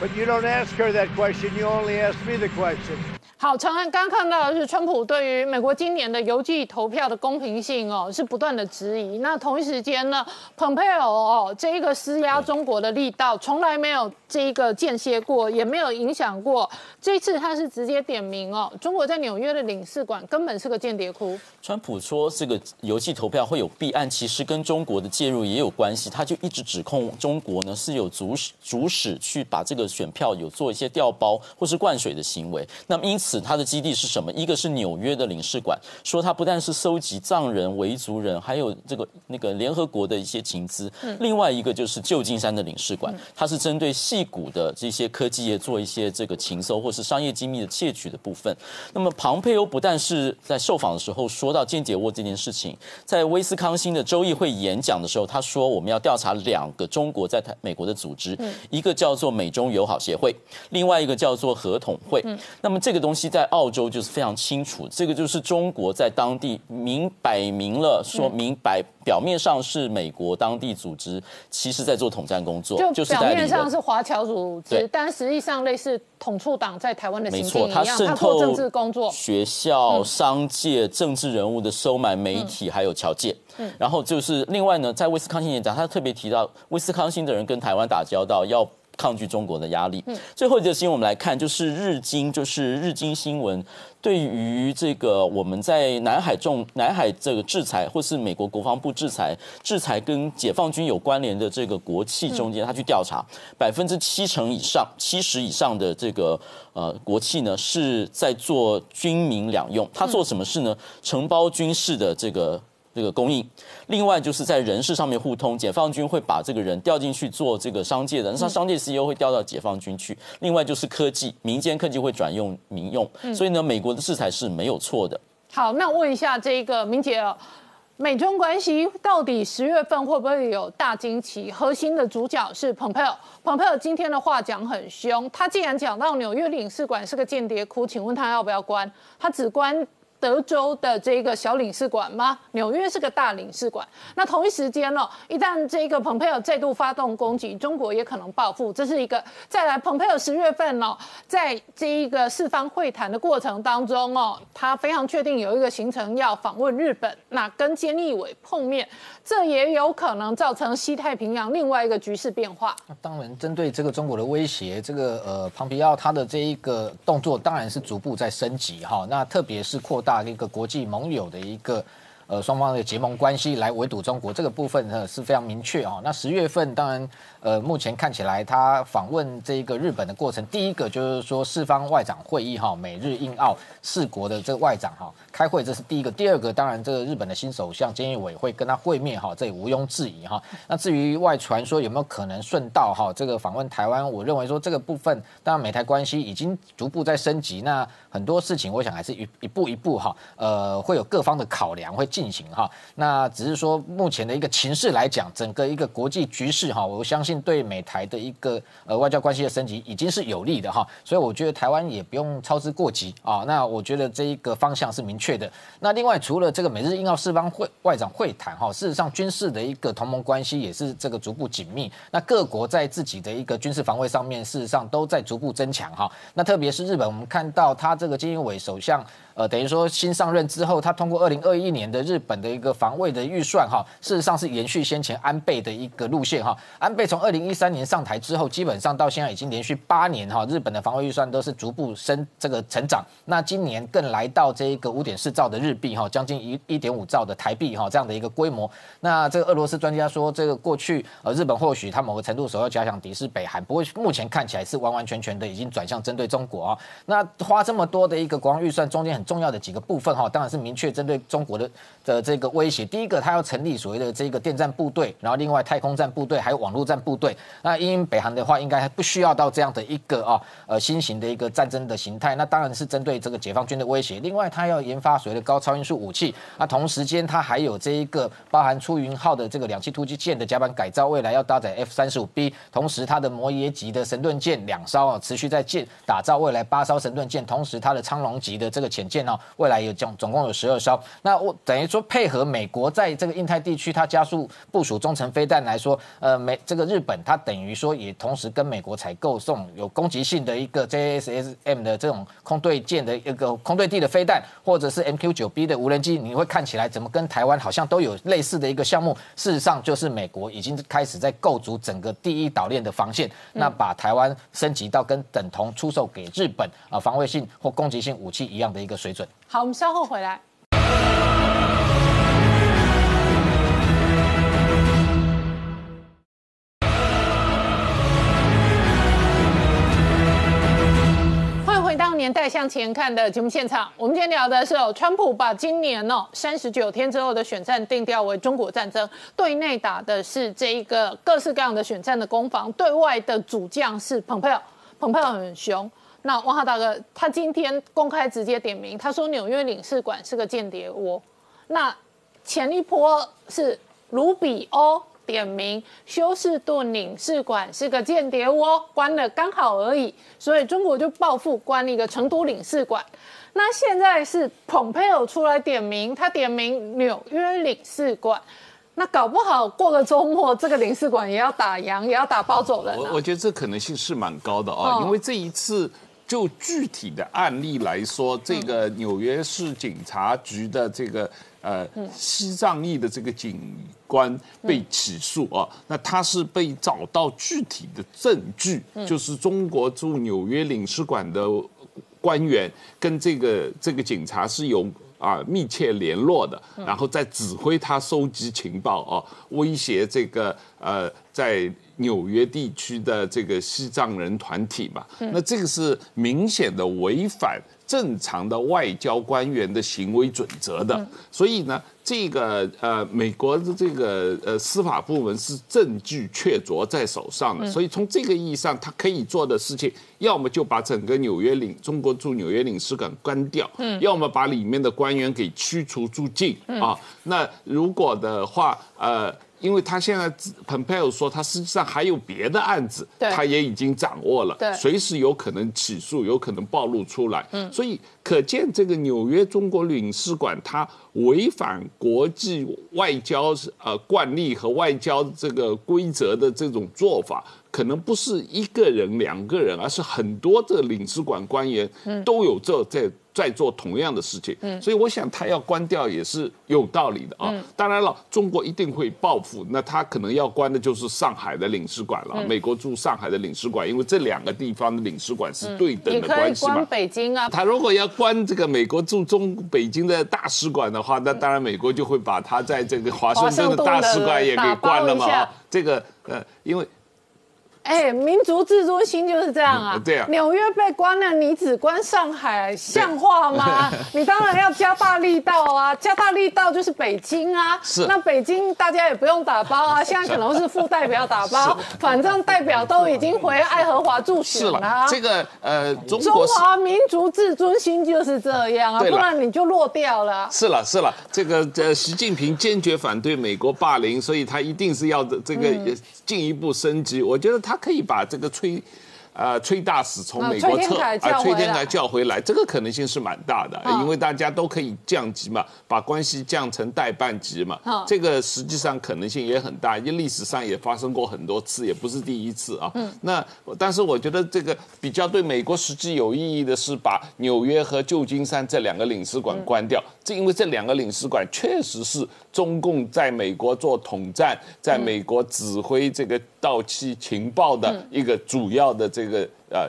But you don't ask her that question, you only ask me the question. 好，长安刚看到的是川普对于美国今年的邮寄投票的公平性哦，是不断的质疑。那同一时间呢，蓬佩奥哦，这一个施压中国的力道从来没有这一个间歇过，也没有影响过。这次他是直接点名哦，中国在纽约的领事馆根本是个间谍窟。川普说这个邮寄投票会有弊案，其实跟中国的介入也有关系。他就一直指控中国呢是有主使主使去把这个选票有做一些调包或是灌水的行为。那么因此他的基地是什么？一个是纽约的领事馆，说他不但是收集藏人、维族人，还有这个那个联合国的一些情资。另外一个就是旧金山的领事馆，它是针对戏谷的这些科技业做一些这个情搜或是商业机密的窃取的部分。那么庞佩欧不但是在受访的时候说到间谍窝这件事情，在威斯康星的州议会演讲的时候，他说我们要调查两个中国在台美国的组织，一个叫做美中友好协会，另外一个叫做合统会。那么这个东西在澳洲就是非常清楚，这个就是中国在当地明摆明了说明摆。表面上是美国当地组织，其实在做统战工作，就表面上是华侨组织，但实际上类似统促党在台湾的行径一样，渗他做透政治工作。学校、商界、政治人物的收买、媒体还有侨界。嗯然后就是另外呢，在威斯康星演讲，他特别提到威斯康星的人跟台湾打交道要。抗拒中国的压力。嗯最后一则新闻我们来看，就是日经，就是日经新闻对于这个我们在南海重南海这个制裁，或是美国国防部制裁制裁跟解放军有关联的这个国企中间，他去调查，百分之七成以上、七十以上的这个呃国企呢是在做军民两用。他做什么事呢？承包军事的这个。这个供应，另外就是在人事上面互通，解放军会把这个人调进去做这个商界的，那商界 CEO 会调到解放军去。另外就是科技，民间科技会转用民用，所以呢，美国的制裁是没有错的。好，那问一下这个明姐哦，美中关系到底十月份会不会有大惊奇？核心的主角是蓬佩尔。蓬佩尔今天的话讲很凶，他既然讲到纽约领事馆是个间谍窟，请问他要不要关？他只关。德州的这个小领事馆吗？纽约是个大领事馆。那同一时间呢，一旦这个蓬佩奥再度发动攻击，中国也可能报复。这是一个再来，蓬佩奥十月份哦，在这一个四方会谈的过程当中哦，他非常确定有一个行程要访问日本，那跟菅义伟碰面，这也有可能造成西太平洋另外一个局势变化。那当然，针对这个中国的威胁，这个呃，庞皮奥他的这一个动作当然是逐步在升级哈。那特别是扩大一个国际盟友的一个呃双方的结盟关系来围堵中国，这个部分呢是非常明确啊。那十月份当然。呃，目前看起来，他访问这个日本的过程，第一个就是说四方外长会议哈，美日印澳四国的这个外长哈开会，这是第一个。第二个，当然这个日本的新首相菅义伟会跟他会面哈，这也毋庸置疑哈。那至于外传说有没有可能顺道哈这个访问台湾，我认为说这个部分，当然美台关系已经逐步在升级，那很多事情我想还是一一步一步哈，呃，会有各方的考量会进行哈。那只是说目前的一个情势来讲，整个一个国际局势哈，我相信。对美台的一个呃外交关系的升级已经是有利的哈，所以我觉得台湾也不用操之过急啊。那我觉得这一个方向是明确的。那另外除了这个美日印澳四方会外长会谈哈，事实上军事的一个同盟关系也是这个逐步紧密。那各国在自己的一个军事防卫上面，事实上都在逐步增强哈。那特别是日本，我们看到他这个金英伟首相。呃，等于说新上任之后，他通过二零二一年的日本的一个防卫的预算哈，事实上是延续先前安倍的一个路线哈。安倍从二零一三年上台之后，基本上到现在已经连续八年哈，日本的防卫预算都是逐步升这个成长。那今年更来到这一个五点四兆的日币哈，将近一一点五兆的台币哈这样的一个规模。那这个俄罗斯专家说，这个过去呃日本或许他某个程度首要加强敌视北韩，不过目前看起来是完完全全的已经转向针对中国啊。那花这么多的一个国防预算，中间很。重要的几个部分哈，当然是明确针对中国的的这个威胁。第一个，他要成立所谓的这个电站部队，然后另外太空战部队，还有网络战部队。那因北韩的话，应该还不需要到这样的一个啊呃新型的一个战争的形态。那当然是针对这个解放军的威胁。另外，他要研发所谓的高超音速武器。那同时间，他还有这一个包含出云号的这个两栖突击舰的甲板改造，未来要搭载 F 三十五 B。同时，他的摩耶级的神盾舰两艘啊，持续在建打造未来八艘神盾舰。同时，他的苍龙级的这个潜舰。舰哦未来有总总共有十二艘，那我等于说配合美国在这个印太地区，它加速部署中程飞弹来说，呃，美这个日本它等于说也同时跟美国采购送有攻击性的一个 JSSM 的这种空对舰的一个空对地的飞弹，或者是 MQ 九 B 的无人机，你会看起来怎么跟台湾好像都有类似的一个项目？事实上就是美国已经开始在构筑整个第一岛链的防线，那把台湾升级到跟等同出售给日本啊防卫性或攻击性武器一样的一个。水水准好，我们稍后回来。欢迎回到年代向前看的节目现场。我们今天聊的是哦，川普把今年哦三十九天之后的选战定调为中国战争，对内打的是这一个各式各样的选战的攻防，对外的主将是蓬佩奥，蓬佩奥很凶。那王浩大哥，他今天公开直接点名，他说纽约领事馆是个间谍窝。那前一波是卢比欧点名休斯顿领事馆是个间谍窝，关了刚好而已，所以中国就报复关了一个成都领事馆。那现在是蓬佩奥出来点名，他点名纽约领事馆，那搞不好过个周末这个领事馆也要打烊，也要打包走人。我我觉得这可能性是蛮高的啊，因为这一次。就具体的案例来说，这个纽约市警察局的这个呃西藏裔的这个警官被起诉啊，那他是被找到具体的证据，就是中国驻纽约领事馆的官员跟这个这个警察是有啊密切联络的，然后再指挥他收集情报啊，威胁这个呃在。纽约地区的这个西藏人团体嘛，那这个是明显的违反正常的外交官员的行为准则的，所以呢，这个呃，美国的这个呃司法部门是证据确凿在手上的，所以从这个意义上，他可以做的事情，要么就把整个纽约领中国驻纽约领事馆关掉，嗯，要么把里面的官员给驱逐出境。啊。那如果的话，呃。因为他现在蓬佩奥说，他实际上还有别的案子，他也已经掌握了，随时有可能起诉，有可能暴露出来。嗯，所以可见这个纽约中国领事馆，他违反国际外交呃惯例和外交这个规则的这种做法，可能不是一个人、两个人，而是很多的领事馆官员都有这在。在做同样的事情，嗯，所以我想他要关掉也是有道理的啊。当然了，中国一定会报复，那他可能要关的就是上海的领事馆了，美国驻上海的领事馆，因为这两个地方的领事馆是对等的关系嘛。关北京啊。他如果要关这个美国驻中北京的大使馆的话，那当然美国就会把他在这个华盛顿的大使馆也给关了嘛。啊，这个呃，因为。哎，民族自尊心就是这样啊！对啊，纽约被关了，你只关上海，像话吗？你当然要加大力道啊！加大力道就是北京啊。是。那北京大家也不用打包啊，现在可能是副代表打包，反正代表都已经回爱荷华助选了。这个呃，中华民族自尊心就是这样啊，不然你就落掉了。是了，是了，这个呃，习近平坚决反对美国霸凌，所以他一定是要这个进一步升级。我觉得他。可以把这个崔，呃，崔大使从美国撤啊，崔天凯叫回来，这个可能性是蛮大的，因为大家都可以降级嘛，把关系降成代办级嘛，这个实际上可能性也很大，因为历史上也发生过很多次，也不是第一次啊。那但是我觉得这个比较对美国实际有意义的是把纽约和旧金山这两个领事馆关掉，这因为这两个领事馆确实是。中共在美国做统战，在美国指挥这个盗窃情报的一个主要的这个呃。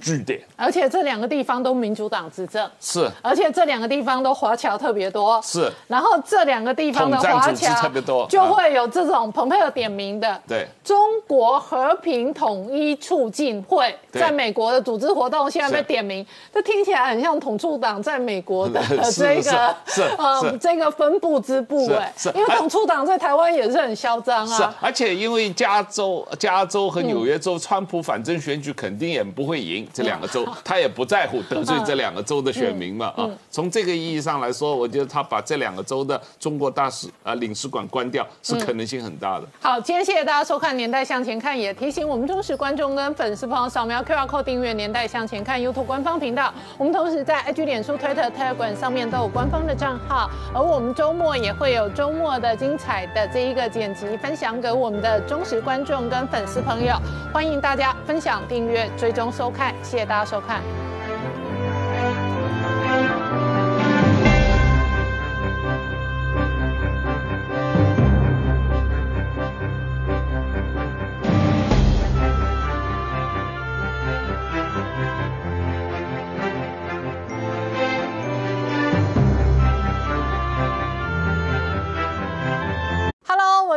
据点，而且这两个地方都民主党执政，是，而且这两个地方都华侨特别多，是，然后这两个地方的华侨特别多，就会有这种蓬佩尔点名的，对，中国和平统一促进会在美国的组织活动现在被点名，这听起来很像统促党在美国的 这个是呃这个分部支部哎，因为统促党在台湾也是很嚣张啊，是，而且因为加州、加州和纽约州川普反正选举肯定也不会赢。这两个州，他也不在乎得罪这两个州的选民嘛啊！从这个意义上来说，我觉得他把这两个州的中国大使啊领事馆关掉是可能性很大的。好，今天谢谢大家收看《年代向前看》，也提醒我们忠实观众跟粉丝朋友扫描 QR Code 订阅《年代向前看》YouTube 官方频道。我们同时在 IG、脸书、Twitter、Telegram 上面都有官方的账号，而我们周末也会有周末的精彩的这一个剪辑分享给我们的忠实观众跟粉丝朋友，欢迎大家分享、订阅、追踪收看。谢谢大家收看。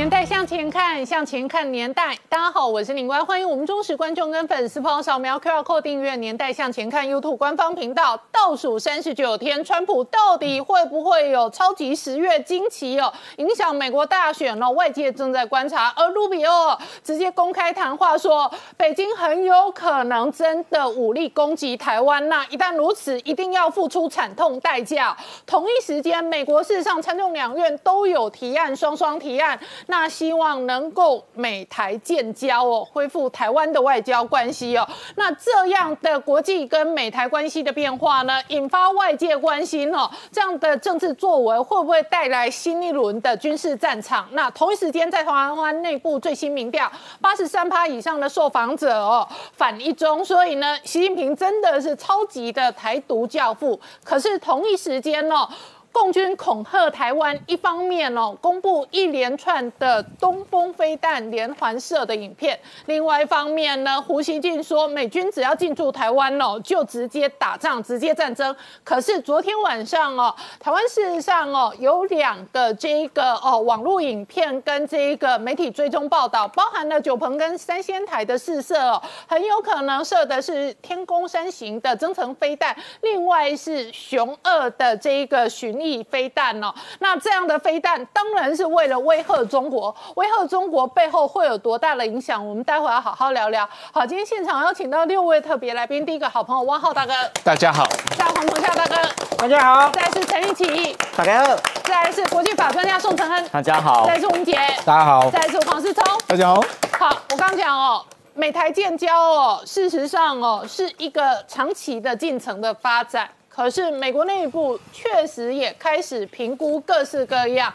年代向前看，向前看年代。大家好，我是林官，欢迎我们忠实观众跟粉丝朋友扫描 QR Code 订阅《年代向前看》YouTube 官方频道。倒数三十九天，川普到底会不会有超级十月惊奇哦？影响美国大选哦？外界正在观察，而卢比奥直接公开谈话说，北京很有可能真的武力攻击台湾。那一旦如此，一定要付出惨痛代价。同一时间，美国事实上参众两院都有提案，双双提案。那希望能够美台建交哦，恢复台湾的外交关系哦。那这样的国际跟美台关系的变化呢，引发外界关心哦。这样的政治作为会不会带来新一轮的军事战场？那同一时间，在台湾内部最新民调，八十三趴以上的受访者哦反一中，所以呢，习近平真的是超级的台独教父。可是同一时间呢？共军恐吓台湾，一方面哦公布一连串的东风飞弹连环射的影片，另外一方面呢，胡锡进说美军只要进驻台湾哦，就直接打仗，直接战争。可是昨天晚上哦，台湾事实上哦有两个这个哦网络影片跟这一个媒体追踪报道，包含了九鹏跟三仙台的试射哦，很有可能射的是天宫三型的增程飞弹，另外是熊二的这一个巡。翼飞弹哦，那这样的飞弹当然是为了威吓中国，威吓中国背后会有多大的影响？我们待会要好好聊聊。好，今天现场邀请到六位特别来宾，第一个好朋友汪浩大哥，大家好；再黄鹏夏大哥，大家好；再是陈立奇，大家好；再是国际法专家宋承恩，大家好；再是吴杰，大家好；再是黄世聪，大家好。好，我刚讲哦，美台建交哦，事实上哦，是一个长期的进程的发展。可是美国内部确实也开始评估各式各样。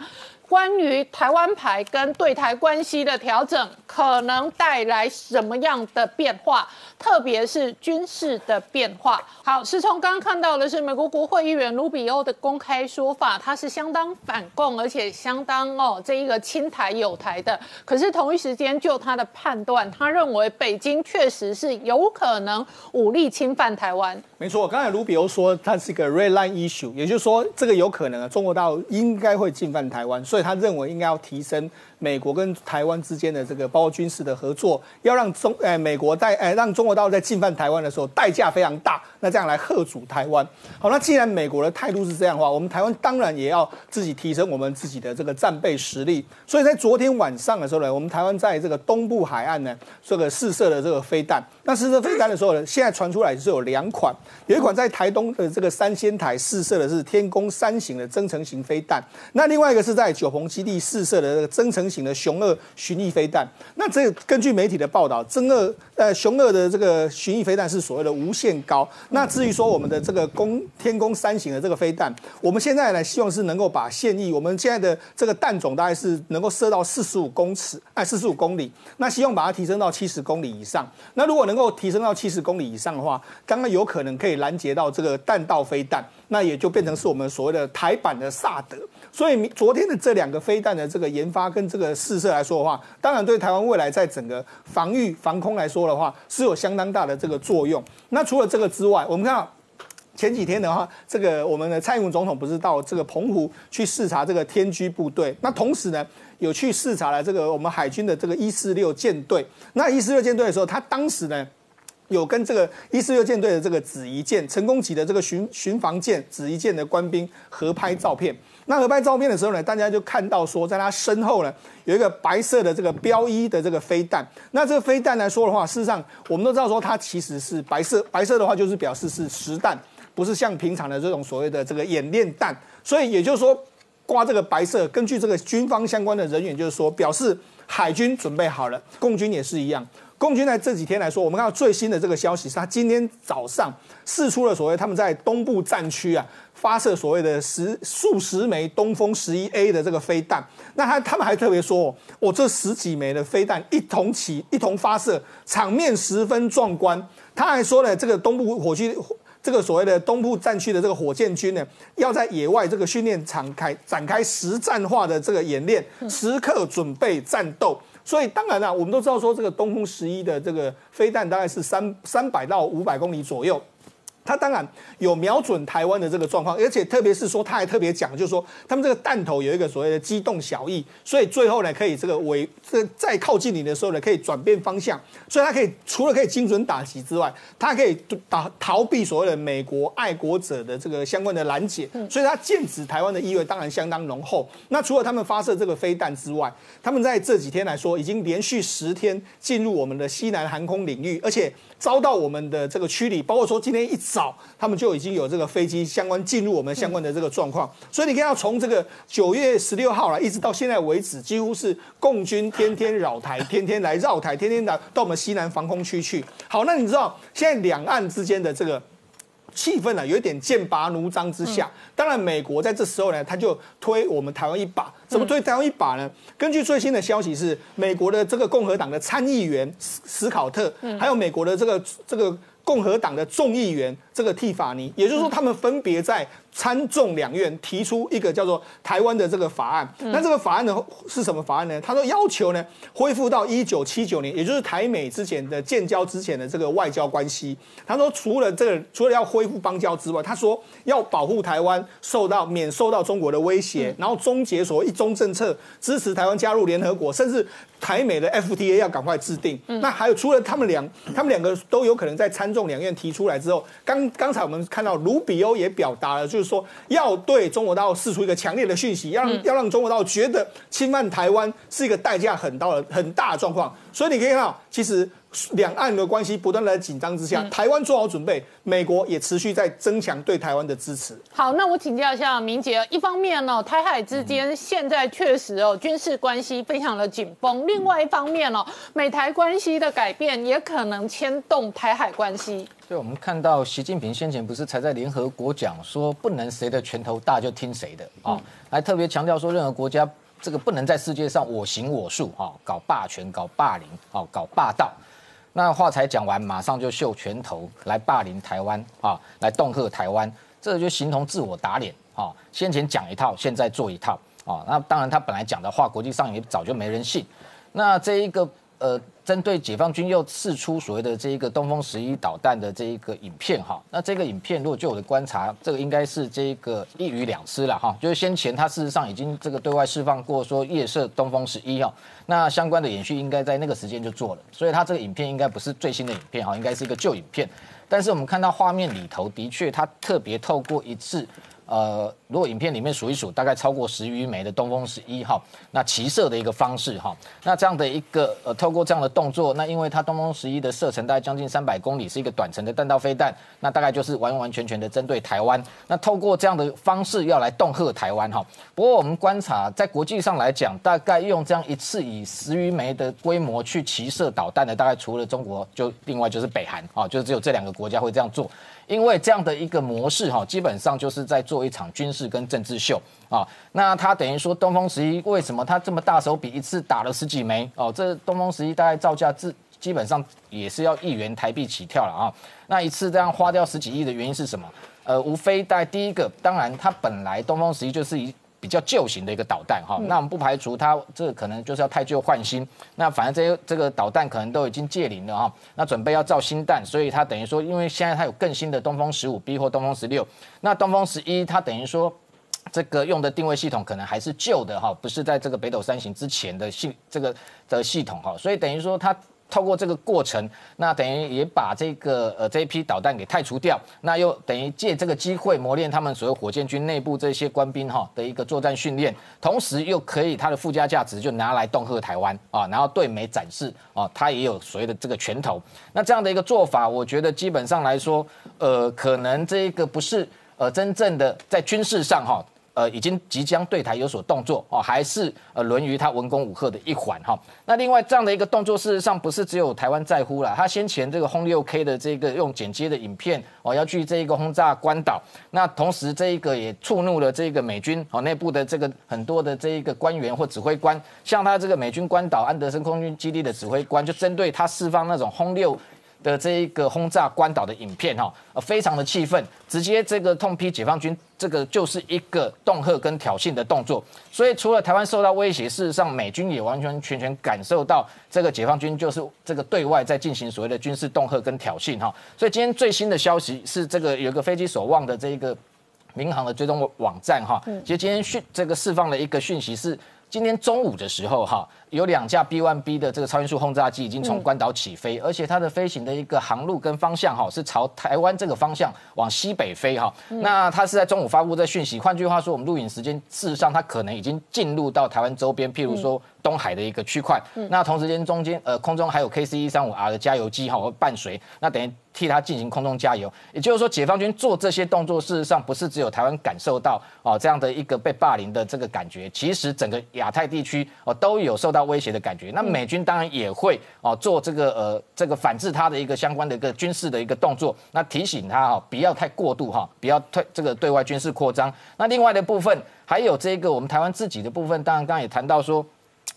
关于台湾牌跟对台关系的调整，可能带来什么样的变化？特别是军事的变化。好，是从刚刚看到的是美国国会议员卢比欧的公开说法，他是相当反共，而且相当哦这一个亲台友台的。可是同一时间，就他的判断，他认为北京确实是有可能武力侵犯台湾。没错，刚才卢比欧说他是一个 red line issue，也就是说这个有可能啊，中国大陆应该会侵犯台湾。所以他认为应该要提升美国跟台湾之间的这个包括军事的合作，要让中诶美国在诶让中国大陆在进犯台湾的时候代价非常大，那这样来吓阻台湾。好，那既然美国的态度是这样的话，我们台湾当然也要自己提升我们自己的这个战备实力。所以在昨天晚上的时候呢，我们台湾在这个东部海岸呢，这个试射的这个飞弹。那试射飞弹的时候呢，现在传出来是有两款，有一款在台东的这个三仙台试射的是天宫三型的增程型飞弹，那另外一个是在九鹏基地试射的这个增程型的熊二巡弋飞弹。那这根据媒体的报道，真二呃熊二的这个巡弋飞弹是所谓的无限高。那至于说我们的这个宫天宫三型的这个飞弹，我们现在呢希望是能够把现役我们现在的这个弹种大概是能够射到四十五公尺，哎四十五公里，那希望把它提升到七十公里以上。那如果能够提升到七十公里以上的话，刚刚有可能可以拦截到这个弹道飞弹，那也就变成是我们所谓的台版的萨德。所以昨天的这两个飞弹的这个研发跟这个试射来说的话，当然对台湾未来在整个防御防空来说的话，是有相当大的这个作用。那除了这个之外，我们看到前几天的话，这个我们的蔡英文总统不是到这个澎湖去视察这个天居部队，那同时呢有去视察了这个我们海军的这个一四六舰队。那一四六舰队的时候，他当时呢。有跟这个一四六舰队的这个紫一舰、成功级的这个巡巡防舰紫一舰的官兵合拍照片。那合拍照片的时候呢，大家就看到说，在他身后呢有一个白色的这个标一的这个飞弹。那这个飞弹来说的话，事实上我们都知道说它其实是白色，白色的话就是表示是实弹，不是像平常的这种所谓的这个演练弹。所以也就是说，挂这个白色，根据这个军方相关的人员就是说，表示海军准备好了，共军也是一样。共军在这几天来说，我们看到最新的这个消息是，他今天早上试出了所谓他们在东部战区啊发射所谓的十数十枚东风十一 A 的这个飞弹。那他他们还特别说，我这十几枚的飞弹一同起一同发射，场面十分壮观。他还说呢，这个东部火区这个所谓的东部战区的这个火箭军呢，要在野外这个训练场开展开实战化的这个演练，时刻准备战斗。所以当然了，我们都知道说这个东风十一的这个飞弹大概是三三百到五百公里左右。他当然有瞄准台湾的这个状况，而且特别是说，他还特别讲，就是说他们这个弹头有一个所谓的机动小翼，所以最后呢，可以这个尾这再靠近你的时候呢，可以转变方向，所以它可以除了可以精准打击之外，它可以打逃避所谓的美国爱国者的这个相关的拦截，所以它剑指台湾的意味当然相当浓厚。那除了他们发射这个飞弹之外，他们在这几天来说，已经连续十天进入我们的西南航空领域，而且。遭到我们的这个区里，包括说今天一早他们就已经有这个飞机相关进入我们相关的这个状况，所以你看到从这个九月十六号了一直到现在为止，几乎是共军天天扰台，天天来绕台，天天来到我们西南防空区去。好，那你知道现在两岸之间的这个？气氛呢，有一点剑拔弩张之下。当然，美国在这时候呢，他就推我们台湾一把。怎么推台湾一把呢？根据最新的消息是，美国的这个共和党的参议员斯斯考特，还有美国的这个这个共和党的众议员这个蒂法尼，也就是说他们分别在参众两院提出一个叫做台湾的这个法案。那这个法案呢是什么法案呢？他说要求呢恢复到一九七九年，也就是台美之前的建交之前的这个外交关系。他说除了这个除了要恢复邦交之外，他说要保护台湾受到免受到中国的威胁，然后终结所谓一中政策，支持台湾加入联合国，甚至台美的 FTA 要赶快制定。那还有除了他们两，他们两个都有可能在参众两院提出来之后，刚刚才我们看到卢比欧也表达了，就是说要对中国大陆释出一个强烈的讯息，要让、要让中国大陆觉得侵犯台湾是一个代价很大的很大的状况。所以你可以看到，其实两岸的关系不断的紧张之下，台湾做好准备，美国也持续在增强对台湾的支持。好，那我请教一下明杰，一方面呢、台海之间现在确实哦，军事关系非常的紧绷；另外一方面哦，美台关系的改变也可能牵动台海关系。对，我们看到习近平先前不是才在联合国讲说，不能谁的拳头大就听谁的啊，还特别强调说，任何国家这个不能在世界上我行我素啊，搞霸权、搞霸凌、啊，搞霸道。那话才讲完，马上就秀拳头来霸凌台湾啊，来恫吓台湾，这就形同自我打脸啊。先前讲一套，现在做一套啊。那当然，他本来讲的话，国际上也早就没人信。那这一个呃，针对解放军又释出所谓的这一个东风十一导弹的这一个影片哈，那这个影片如果就我的观察，这个应该是这一个一鱼两吃了哈，就是先前他事实上已经这个对外释放过说夜射东风十一哈，那相关的演训应该在那个时间就做了，所以他这个影片应该不是最新的影片哈，应该是一个旧影片，但是我们看到画面里头的确他特别透过一次。呃，如果影片里面数一数，大概超过十余枚的东风十一号，那骑射的一个方式哈，那这样的一个呃，透过这样的动作，那因为它东风十一的射程大概将近三百公里，是一个短程的弹道飞弹，那大概就是完完全全的针对台湾。那透过这样的方式要来恫吓台湾哈。不过我们观察，在国际上来讲，大概用这样一次以十余枚的规模去骑射导弹的，大概除了中国，就另外就是北韩啊，就只有这两个国家会这样做。因为这样的一个模式哈，基本上就是在做一场军事跟政治秀啊。那他等于说东风十一为什么他这么大手笔，一次打了十几枚哦？这东风十一大概造价自基本上也是要亿元台币起跳了啊。那一次这样花掉十几亿的原因是什么？呃，无非在第一个，当然他本来东风十一就是一。比较旧型的一个导弹哈，那我们不排除它这个可能就是要太旧换新。那反正这些这个导弹可能都已经借零了哈，那准备要造新弹，所以它等于说，因为现在它有更新的东风十五 B 或东风十六，那东风十一它等于说 这个用的定位系统可能还是旧的哈，不是在这个北斗三型之前的系这个的系统哈，所以等于说它。透过这个过程，那等于也把这个呃这一批导弹给汰除掉，那又等于借这个机会磨练他们所有火箭军内部这些官兵哈的一个作战训练，同时又可以它的附加价值就拿来恫吓台湾啊，然后对美展示啊，它也有所谓的这个拳头。那这样的一个做法，我觉得基本上来说，呃，可能这个不是呃真正的在军事上哈。呃，已经即将对台有所动作哦，还是呃沦于他文攻武赫的一环哈。那另外这样的一个动作，事实上不是只有台湾在乎了。他先前这个轰六 K 的这个用剪接的影片哦，要去这一个轰炸关岛，那同时这一个也触怒了这个美军哦内部的这个很多的这一个官员或指挥官，像他这个美军关岛安德森空军基地的指挥官，就针对他释放那种轰六。的这一个轰炸关岛的影片哈，呃，非常的气愤，直接这个痛批解放军，这个就是一个恫吓跟挑衅的动作。所以除了台湾受到威胁，事实上美军也完全全全感受到这个解放军就是这个对外在进行所谓的军事恫吓跟挑衅哈。所以今天最新的消息是，这个有一个飞机守望的这一个民航的追踪网站哈，其实今天讯这个释放了一个讯息是。今天中午的时候，哈，有两架 B1B 的这个超音速轰炸机已经从关岛起飞，而且它的飞行的一个航路跟方向，哈，是朝台湾这个方向往西北飞，哈。那它是在中午发布这讯息，换句话说，我们录影时间，事实上它可能已经进入到台湾周边，譬如说东海的一个区块。那同时间中间，呃，空中还有 KC 一三五 R 的加油机，哈，伴随，那等于。替他进行空中加油，也就是说，解放军做这些动作，事实上不是只有台湾感受到哦这样的一个被霸凌的这个感觉，其实整个亚太地区哦都有受到威胁的感觉。那美军当然也会哦做这个呃这个反制他的一个相关的一个军事的一个动作，那提醒他哈不要太过度哈，不要退这个对外军事扩张。那另外的部分还有这个我们台湾自己的部分，当然刚刚也谈到说。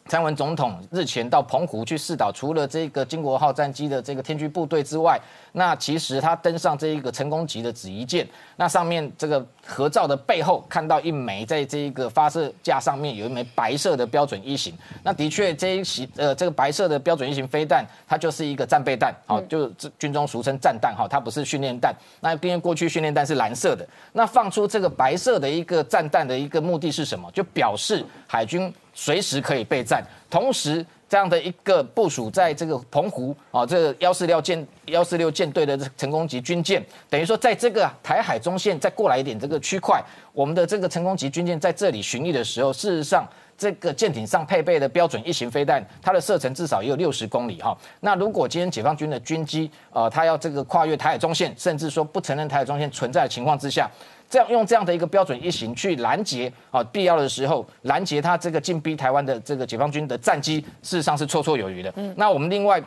蔡英文总统日前到澎湖去试导，除了这个金国号战机的这个天驱部队之外，那其实他登上这一个成功级的紫夷舰，那上面这个合照的背后看到一枚在这一个发射架上面有一枚白色的标准一型，那的确这一型呃这个白色的标准一型飞弹，它就是一个战备弹，好，就军中俗称战弹哈，它不是训练弹。那因为过去训练弹是蓝色的，那放出这个白色的一个战弹的一个目的是什么？就表示海军。随时可以备战，同时这样的一个部署在这个澎湖啊，这个幺四六舰幺四六舰队的成功级军舰，等于说在这个台海中线再过来一点这个区块，我们的这个成功级军舰在这里巡弋的时候，事实上这个舰艇上配备的标准一型飞弹，它的射程至少也有六十公里哈。那如果今天解放军的军机啊，它要这个跨越台海中线，甚至说不承认台海中线存在的情况之下。这样用这样的一个标准一型去拦截啊，必要的时候拦截他这个进逼台湾的这个解放军的战机，事实上是绰绰有余的。嗯，那我们另外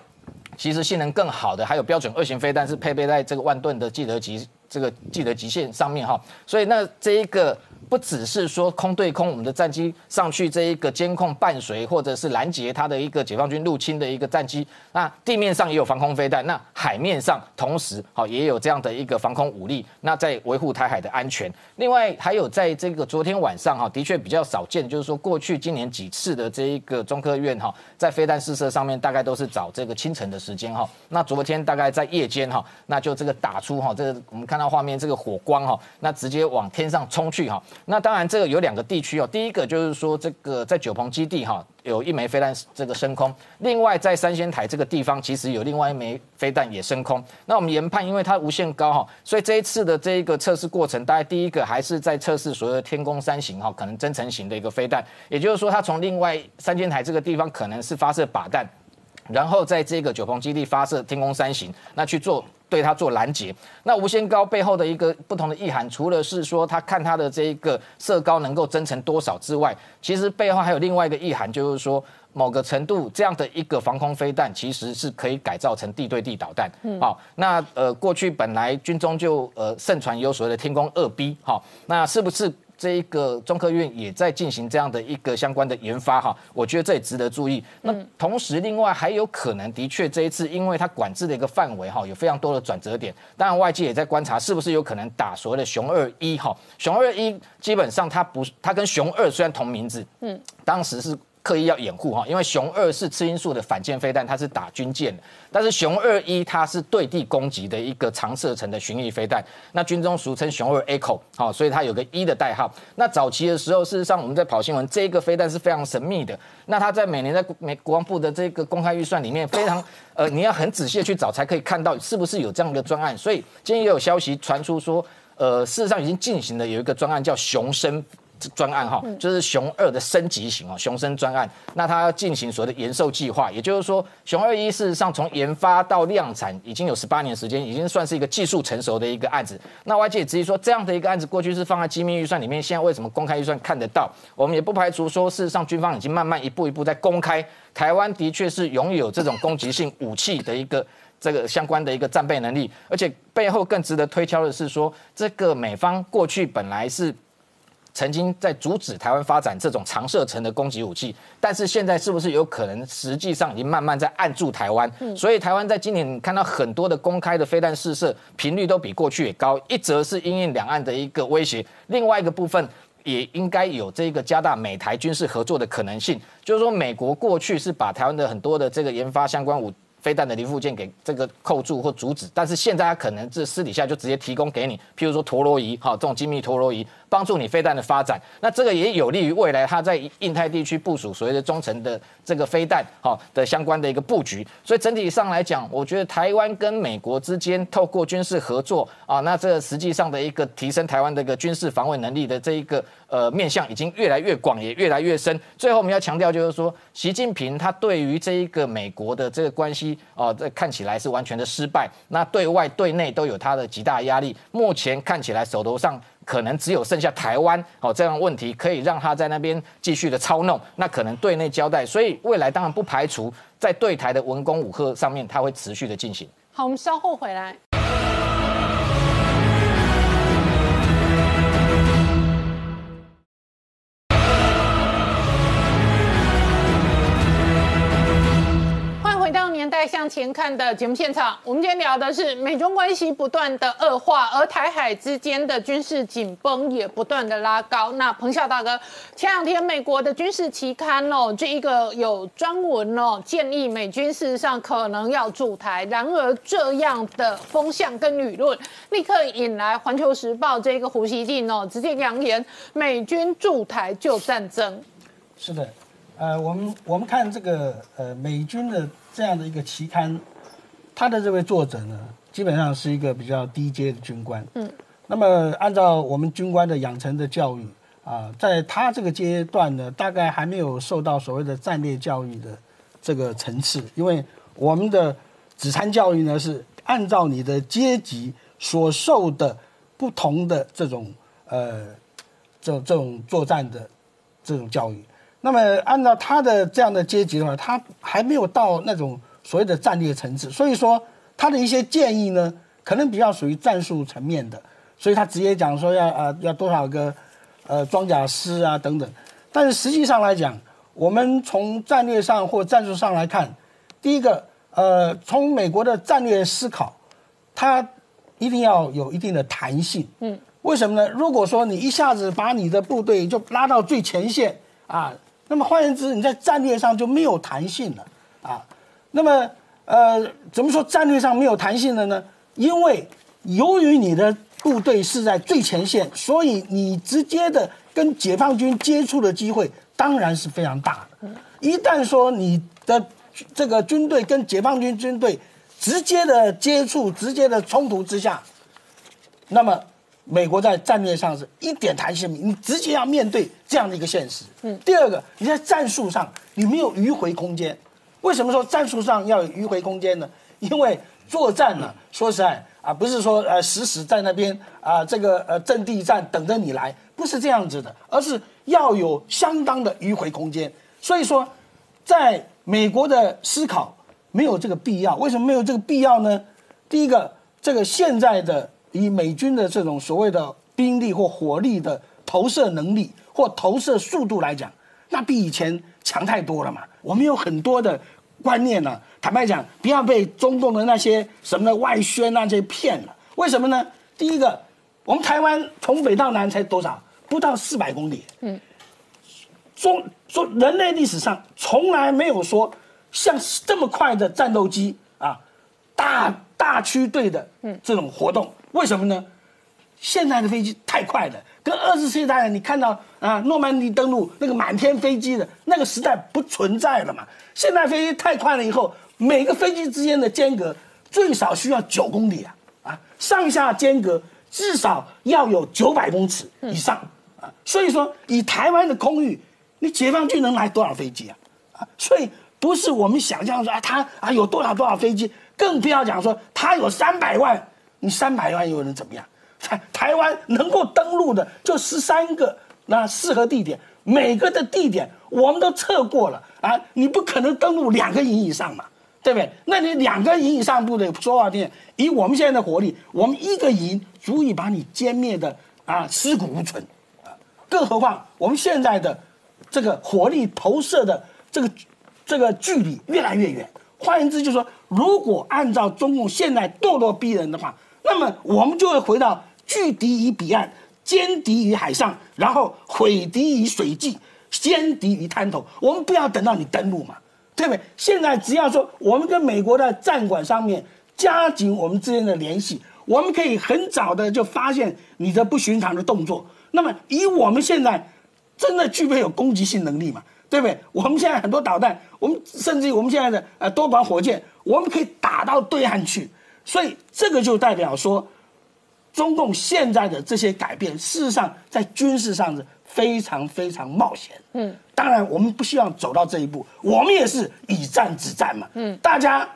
其实性能更好的还有标准二型飞弹是配备在这个万吨的记得级这个记得极限上面哈，所以那这一个。不只是说空对空，我们的战机上去这一个监控伴随或者是拦截它的一个解放军入侵的一个战机，那地面上也有防空飞弹，那海面上同时好也有这样的一个防空武力，那在维护台海的安全。另外还有在这个昨天晚上哈，的确比较少见，就是说过去今年几次的这一个中科院哈，在飞弹试射上面大概都是找这个清晨的时间哈，那昨天大概在夜间哈，那就这个打出哈，这个我们看到画面这个火光哈，那直接往天上冲去哈。那当然，这个有两个地区哦。第一个就是说，这个在九鹏基地哈，有一枚飞弹这个升空。另外，在三仙台这个地方，其实有另外一枚飞弹也升空。那我们研判，因为它无限高哈，所以这一次的这一个测试过程，大概第一个还是在测试所谓的天宫三型哈，可能增程型的一个飞弹。也就是说，它从另外三仙台这个地方可能是发射靶弹，然后在这个九鹏基地发射天宫三型，那去做。对它做拦截，那无限高背后的一个不同的意涵，除了是说他看它的这一个射高能够增成多少之外，其实背后还有另外一个意涵，就是说某个程度这样的一个防空飞弹，其实是可以改造成地对地导弹。好，那呃过去本来军中就呃盛传有所谓的天宫二 B，好，那是不是？这一个中科院也在进行这样的一个相关的研发哈，我觉得这也值得注意。那同时，另外还有可能，的确这一次因为它管制的一个范围哈，有非常多的转折点。当然，外界也在观察是不是有可能打所谓的熊二一哈。熊二一基本上它不，它跟熊二虽然同名字，嗯，当时是。刻意要掩护哈，因为熊二是次音速的反舰飞弹，它是打军舰的；但是熊二一它是对地攻击的一个长射程的巡弋飞弹，那军中俗称熊二 Echo，好，所以它有个一的代号。那早期的时候，事实上我们在跑新闻，这个飞弹是非常神秘的。那它在每年在美国防部的这个公开预算里面，非常 呃，你要很仔细的去找才可以看到是不是有这样的专案。所以今天也有消息传出说，呃，事实上已经进行了有一个专案叫熊生。专案哈，就是熊二的升级型哦，熊升专案。那它要进行所谓的延寿计划，也就是说，熊二一事实上从研发到量产已经有十八年时间，已经算是一个技术成熟的一个案子。那外界质疑说，这样的一个案子过去是放在机密预算里面，现在为什么公开预算看得到？我们也不排除说，事实上军方已经慢慢一步一步在公开，台湾的确是拥有这种攻击性武器的一个这个相关的一个战备能力，而且背后更值得推敲的是说，这个美方过去本来是。曾经在阻止台湾发展这种长射程的攻击武器，但是现在是不是有可能实际上已经慢慢在按住台湾？所以台湾在今年看到很多的公开的飞弹试射频率都比过去也高。一则是因应两岸的一个威胁，另外一个部分也应该有这个加大美台军事合作的可能性。就是说，美国过去是把台湾的很多的这个研发相关武。飞弹的零附件给这个扣住或阻止，但是现在他可能是私底下就直接提供给你，譬如说陀螺仪，哈，这种精密陀螺仪帮助你飞弹的发展，那这个也有利于未来它在印太地区部署所谓的中程的这个飞弹，哈的相关的一个布局。所以整体上来讲，我觉得台湾跟美国之间透过军事合作啊，那这实际上的一个提升台湾的一个军事防卫能力的这一个呃面向已经越来越广，也越来越深。最后我们要强调就是说，习近平他对于这一个美国的这个关系。哦，这看起来是完全的失败。那对外对内都有他的极大压力。目前看起来手头上可能只有剩下台湾哦，这样问题可以让他在那边继续的操弄。那可能对内交代，所以未来当然不排除在对台的文攻武赫上面，他会持续的进行。好，我们稍后回来。前看的节目现场，我们今天聊的是美中关系不断的恶化，而台海之间的军事紧绷也不断的拉高。那彭笑大哥，前两天美国的军事期刊哦，这一个有专文哦，建议美军事实上可能要驻台。然而这样的风向跟舆论，立刻引来《环球时报》这个胡锡进哦，直接扬言美军驻台就战争。是的。呃，我们我们看这个呃美军的这样的一个期刊，他的这位作者呢，基本上是一个比较低阶的军官。嗯，那么按照我们军官的养成的教育啊，在他这个阶段呢，大概还没有受到所谓的战略教育的这个层次，因为我们的子参教育呢是按照你的阶级所受的不同的这种呃这这种作战的这种教育。那么，按照他的这样的阶级的话，他还没有到那种所谓的战略层次，所以说他的一些建议呢，可能比较属于战术层面的，所以他直接讲说要呃要多少个呃装甲师啊等等。但是实际上来讲，我们从战略上或战术上来看，第一个呃从美国的战略思考，它一定要有一定的弹性。嗯，为什么呢？如果说你一下子把你的部队就拉到最前线啊。那么换言之，你在战略上就没有弹性了啊。那么，呃，怎么说战略上没有弹性了呢？因为由于你的部队是在最前线，所以你直接的跟解放军接触的机会当然是非常大的。一旦说你的这个军队跟解放军军队直接的接触、直接的冲突之下，那么。美国在战略上是一点弹性，你直接要面对这样的一个现实。嗯，第二个，你在战术上你没有迂回空间。为什么说战术上要有迂回空间呢？因为作战呢，说实在啊，不是说呃死死在那边啊，这个呃阵地战等着你来，不是这样子的，而是要有相当的迂回空间。所以说，在美国的思考没有这个必要。为什么没有这个必要呢？第一个，这个现在的。以美军的这种所谓的兵力或火力的投射能力或投射速度来讲，那比以前强太多了嘛。我们有很多的观念呢，坦白讲，不要被中共的那些什么的外宣那些骗了。为什么呢？第一个，我们台湾从北到南才多少？不到四百公里。嗯。中中人类历史上从来没有说像这么快的战斗机啊，大大区队的这种活动。为什么呢？现在的飞机太快了，跟二十世纪代你看到啊诺曼底登陆那个满天飞机的那个时代不存在了嘛？现在飞机太快了，以后每个飞机之间的间隔最少需要九公里啊啊，上下间隔至少要有九百公尺以上啊。所以说，以台湾的空域，你解放军能来多少飞机啊？啊，所以不是我们想象说啊，他啊有多少多少飞机，更不要讲说他有三百万。你三百万又能怎么样？台台湾能够登陆的就十三个那适合地点，每个的地点我们都测过了啊！你不可能登陆两个营以上嘛，对不对？那你两个营以上部队说话听，以我们现在的火力，我们一个营足以把你歼灭的啊尸骨无存啊！更何况我们现在的这个火力投射的这个这个距离越来越远。换言之，就是说，如果按照中共现在咄咄逼人的话，那么我们就会回到拒敌于彼岸，歼敌于海上，然后毁敌于水际，歼敌于滩头。我们不要等到你登陆嘛，对不对？现在只要说我们跟美国的战管上面加紧我们之间的联系，我们可以很早的就发现你的不寻常的动作。那么以我们现在真的具备有攻击性能力嘛，对不对？我们现在很多导弹，我们甚至于我们现在的呃多管火箭，我们可以打到对岸去。所以这个就代表说，中共现在的这些改变，事实上在军事上是非常非常冒险。嗯，当然我们不希望走到这一步，我们也是以战止战嘛。嗯，大家，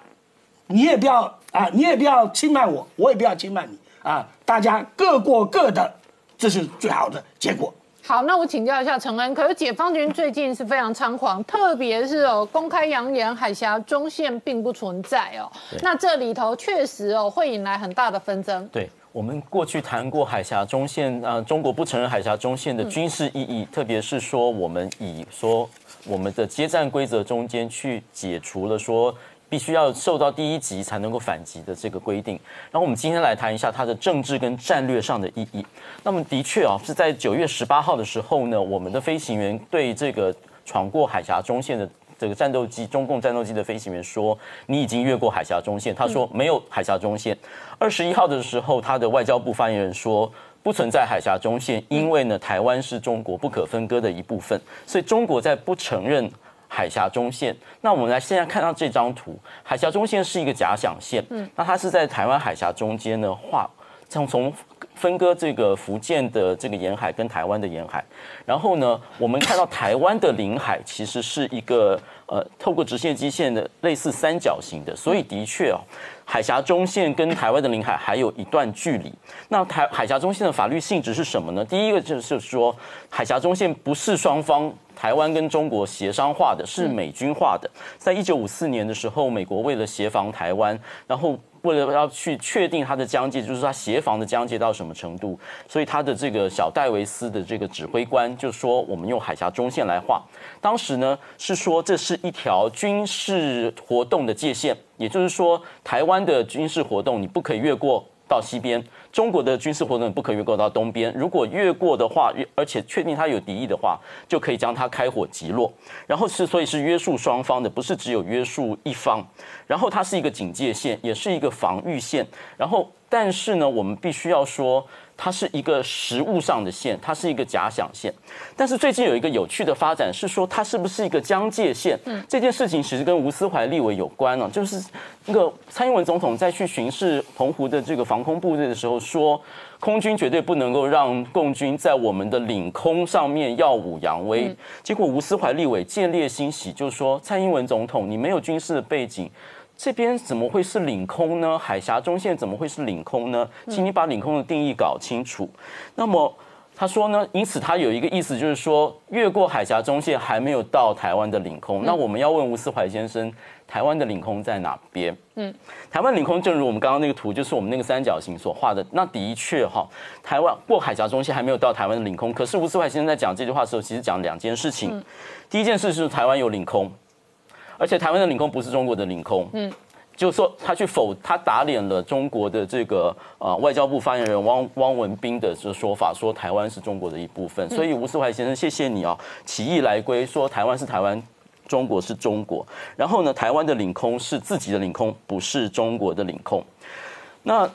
你也不要啊，你也不要轻慢我，我也不要轻慢你啊，大家各过各的，这是最好的结果。好，那我请教一下陈恩，可是解放军最近是非常猖狂，特别是哦公开扬言海峡中线并不存在哦，那这里头确实哦会引来很大的纷争。对我们过去谈过海峡中线，呃，中国不承认海峡中线的军事意义，特别是说我们以说我们的接战规则中间去解除了说。必须要受到第一级才能够反击的这个规定。然后我们今天来谈一下它的政治跟战略上的意义。那么的确啊，是在九月十八号的时候呢，我们的飞行员对这个闯过海峡中线的这个战斗机，中共战斗机的飞行员说：“你已经越过海峡中线。”他说：“没有海峡中线。”二十一号的时候，他的外交部发言人说。不存在海峡中线，因为呢，台湾是中国不可分割的一部分，所以中国在不承认海峡中线。那我们来现在看到这张图，海峡中线是一个假想线，嗯，那它是在台湾海峡中间呢画，从从分割这个福建的这个沿海跟台湾的沿海，然后呢，我们看到台湾的领海其实是一个呃透过直线基线的类似三角形的，所以的确哦。海峡中线跟台湾的领海还有一段距离。那台海峡中线的法律性质是什么呢？第一个就是说，海峡中线不是双方台湾跟中国协商化的，是美军化的。在一九五四年的时候，美国为了协防台湾，然后。为了要去确定它的疆界，就是它协防的疆界到什么程度，所以他的这个小戴维斯的这个指挥官就说，我们用海峡中线来画。当时呢是说这是一条军事活动的界限，也就是说台湾的军事活动你不可以越过到西边。中国的军事活动不可越过到东边，如果越过的话，而且确定他有敌意的话，就可以将他开火击落。然后是所以是约束双方的，不是只有约束一方。然后它是一个警戒线，也是一个防御线。然后但是呢，我们必须要说。它是一个实物上的线，它是一个假想线。但是最近有一个有趣的发展是说，它是不是一个疆界线？嗯，这件事情其实跟吴思怀立委有关了。就是那个蔡英文总统在去巡视澎湖的这个防空部队的时候说，空军绝对不能够让共军在我们的领空上面耀武扬威。结果吴思怀立委见猎欣喜，就说蔡英文总统，你没有军事的背景。这边怎么会是领空呢？海峡中线怎么会是领空呢？请你把领空的定义搞清楚。那么他说呢？因此他有一个意思，就是说越过海峡中线还没有到台湾的领空。那我们要问吴思怀先生，台湾的领空在哪边？嗯，台湾领空正如我们刚刚那个图，就是我们那个三角形所画的。那的确哈，台湾过海峡中线还没有到台湾的领空。可是吴思怀先生在讲这句话的时候，其实讲两件事情。第一件事是台湾有领空。而且台湾的领空不是中国的领空，嗯，就说他去否，他打脸了中国的这个呃外交部发言人汪汪文斌的这说法，说台湾是中国的一部分。所以吴思怀先生，谢谢你啊，起义来归，说台湾是台湾，中国是中国。然后呢，台湾的领空是自己的领空，不是中国的领空。那。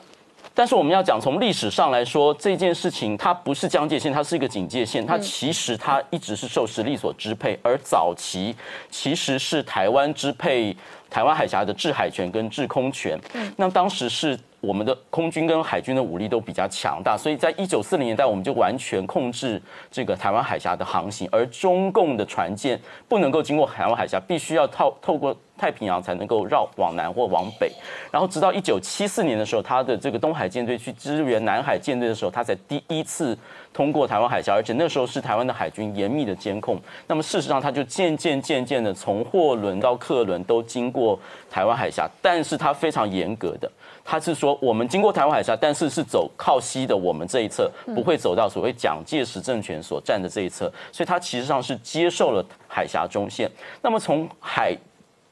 但是我们要讲，从历史上来说，这件事情它不是疆界线，它是一个警戒线。它其实它一直是受实力所支配，而早期其实是台湾支配台湾海峡的制海权跟制空权。那当时是。我们的空军跟海军的武力都比较强大，所以在一九四零年代，我们就完全控制这个台湾海峡的航行，而中共的船舰不能够经过台湾海峡，必须要透透过太平洋才能够绕往南或往北。然后直到一九七四年的时候，他的这个东海舰队去支援南海舰队的时候，他才第一次通过台湾海峡，而且那时候是台湾的海军严密的监控。那么事实上，他就渐渐渐渐的从货轮到客轮都经过台湾海峡，但是他非常严格的。他是说，我们经过台湾海峡，但是是走靠西的我们这一侧，不会走到所谓蒋介石政权所站的这一侧，所以它其实上是接受了海峡中线。那么从海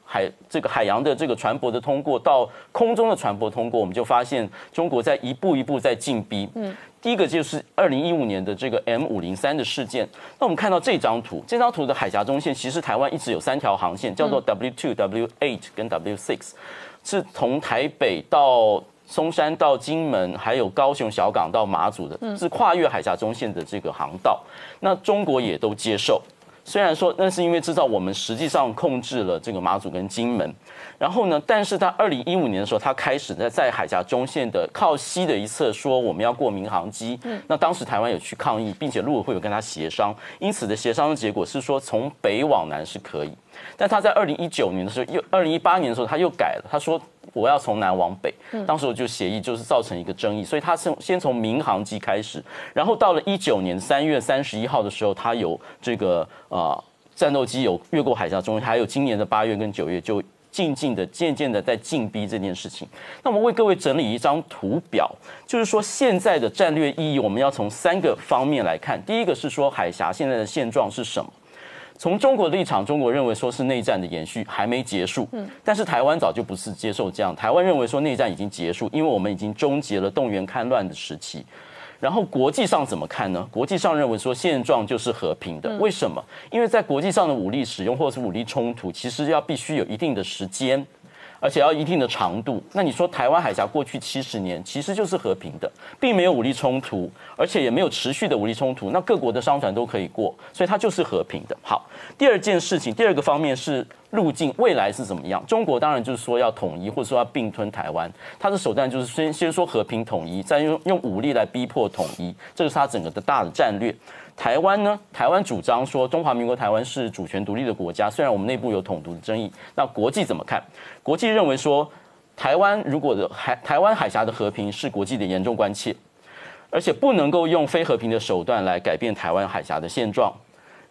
海这个海洋的这个船舶的通过到空中的船舶通过，我们就发现中国在一步一步在进逼。嗯，第一个就是二零一五年的这个 M 五零三的事件。那我们看到这张图，这张图的海峡中线，其实台湾一直有三条航线，叫做 W two、W eight 跟 W six。是从台北到松山到金门，还有高雄小港到马祖的，是跨越海峡中线的这个航道。那中国也都接受，虽然说那是因为知道我们实际上控制了这个马祖跟金门。然后呢，但是他二零一五年的时候，他开始在在海峡中线的靠西的一侧说我们要过民航机。嗯，那当时台湾有去抗议，并且陆委会有跟他协商，因此的协商的结果是说从北往南是可以。但他在二零一九年的时候，又二零一八年的时候，他又改了。他说我要从南往北。当时我就协议，就是造成一个争议。所以他是先从民航机开始，然后到了一九年三月三十一号的时候，他有这个呃战斗机有越过海峡中，还有今年的八月跟九月就静静的、渐渐的在进逼这件事情。那我们为各位整理一张图表，就是说现在的战略意义，我们要从三个方面来看。第一个是说海峡现在的现状是什么？从中国的立场，中国认为说是内战的延续，还没结束。嗯，但是台湾早就不是接受这样，台湾认为说内战已经结束，因为我们已经终结了动员戡乱的时期。然后国际上怎么看呢？国际上认为说现状就是和平的，为什么？因为在国际上的武力使用或者是武力冲突，其实要必须有一定的时间。而且要一定的长度。那你说台湾海峡过去七十年其实就是和平的，并没有武力冲突，而且也没有持续的武力冲突。那各国的商船都可以过，所以它就是和平的。好，第二件事情，第二个方面是路径，未来是怎么样？中国当然就是说要统一，或者说要并吞台湾。它的手段就是先先说和平统一，再用用武力来逼迫统一，这个是它整个的大的战略。台湾呢？台湾主张说中华民国台湾是主权独立的国家，虽然我们内部有统独的争议，那国际怎么看？国际认为说，台湾如果的海台湾海峡的和平是国际的严重关切，而且不能够用非和平的手段来改变台湾海峡的现状。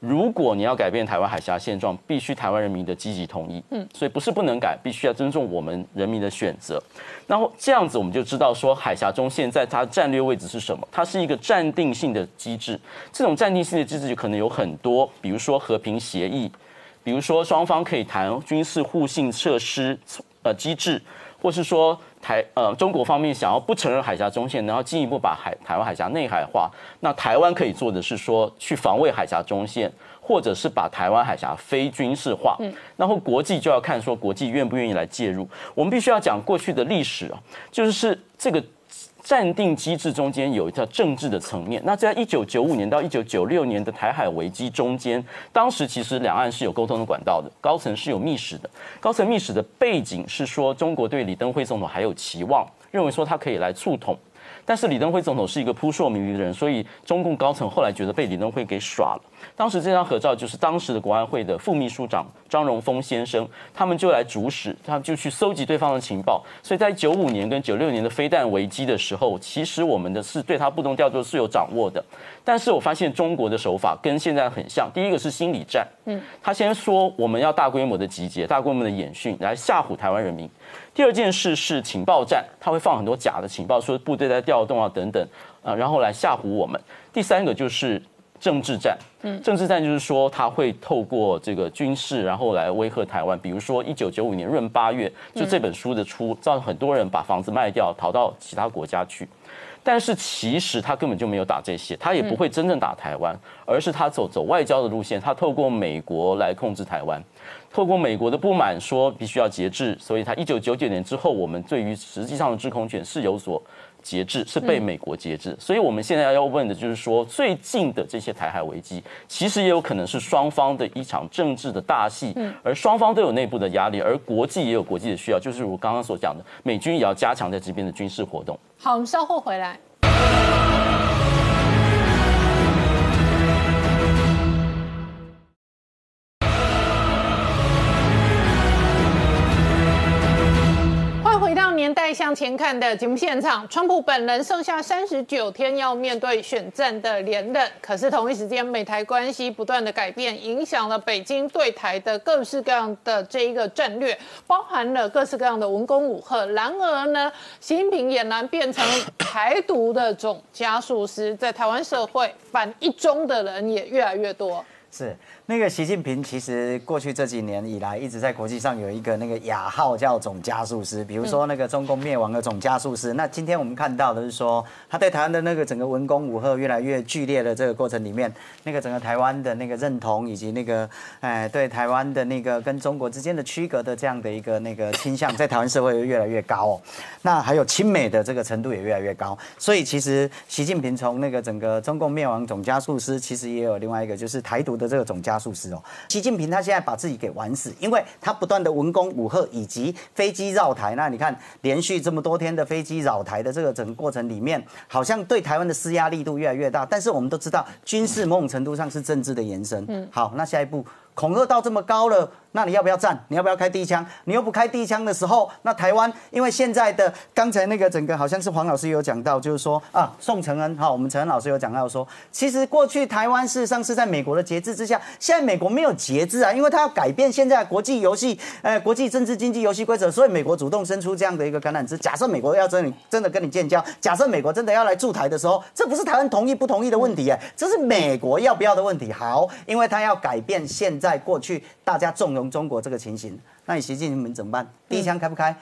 如果你要改变台湾海峡现状，必须台湾人民的积极同意。嗯，所以不是不能改，必须要尊重我们人民的选择。然后这样子，我们就知道说，海峡中线在它战略位置是什么？它是一个暂定性的机制。这种暂定性的机制就可能有很多，比如说和平协议，比如说双方可以谈军事互信设施呃机制，或是说台呃中国方面想要不承认海峡中线，然后进一步把海台湾海峡内海化，那台湾可以做的是说去防卫海峡中线。或者是把台湾海峡非军事化，嗯，然后国际就要看说国际愿不愿意来介入。我们必须要讲过去的历史啊，就是这个暂定机制中间有一条政治的层面。那在一九九五年到一九九六年的台海危机中间，当时其实两岸是有沟通的管道的，高层是有密使的。高层密使的背景是说，中国对李登辉总统还有期望，认为说他可以来促统。但是李登辉总统是一个扑朔迷离的人，所以中共高层后来觉得被李登辉给耍了。当时这张合照就是当时的国安会的副秘书长张荣峰先生，他们就来主使，他们就去搜集对方的情报。所以在九五年跟九六年的飞弹危机的时候，其实我们的是对他不动调度是有掌握的。但是我发现中国的手法跟现在很像，第一个是心理战，嗯，他先说我们要大规模的集结、大规模的演训来吓唬台湾人民。第二件事是情报战，他会放很多假的情报，说部队在调动啊等等，啊，然后来吓唬我们。第三个就是政治战，嗯，政治战就是说他会透过这个军事，然后来威吓台湾。比如说一九九五年闰八月，就这本书的出，造成很多人把房子卖掉，逃到其他国家去。但是其实他根本就没有打这些，他也不会真正打台湾，而是他走走外交的路线，他透过美国来控制台湾。透过美国的不满，说必须要节制，所以他一九九九年之后，我们对于实际上的制空权是有所节制，是被美国节制。所以我们现在要问的就是说，最近的这些台海危机，其实也有可能是双方的一场政治的大戏，而双方都有内部的压力，而国际也有国际的需要，就是如刚刚所讲的，美军也要加强在这边的军事活动。好，我们稍后回来。年代向前看的节目现场，川普本人剩下三十九天要面对选战的连任，可是同一时间，美台关系不断的改变，影响了北京对台的各式各样的这一个战略，包含了各式各样的文攻武赫。然而呢，习近平俨然变成台独的总加速师，在台湾社会反一中的人也越来越多。是。那个习近平其实过去这几年以来一直在国际上有一个那个雅号叫总加速师，比如说那个中共灭亡的总加速师。那今天我们看到的是说，他对台湾的那个整个文攻武赫越来越剧烈的这个过程里面，那个整个台湾的那个认同以及那个哎对台湾的那个跟中国之间的区隔的这样的一个那个倾向，在台湾社会越来越高哦。那还有亲美的这个程度也越来越高。所以其实习近平从那个整个中共灭亡总加速师，其实也有另外一个就是台独的这个总加。术师哦，习近平他现在把自己给玩死，因为他不断的文攻武赫以及飞机绕台。那你看连续这么多天的飞机绕台的这个整个过程里面，好像对台湾的施压力度越来越大。但是我们都知道，军事某种程度上是政治的延伸。嗯，好，那下一步恐吓到这么高了。那你要不要站？你要不要开第一枪？你又不开第一枪的时候，那台湾因为现在的刚才那个整个好像是黄老师有讲到，就是说啊，宋承恩哈，我们承恩老师有讲到说，其实过去台湾事实上是在美国的节制之下，现在美国没有节制啊，因为他要改变现在国际游戏，呃，国际政治经济游戏规则，所以美国主动伸出这样的一个橄榄枝。假设美国要真你真的跟你建交，假设美国真的要来驻台的时候，这不是台湾同意不同意的问题，哎，这是美国要不要的问题。好，因为他要改变现在过去大家纵容中国这个情形，那你习近平怎么办？第一枪开不开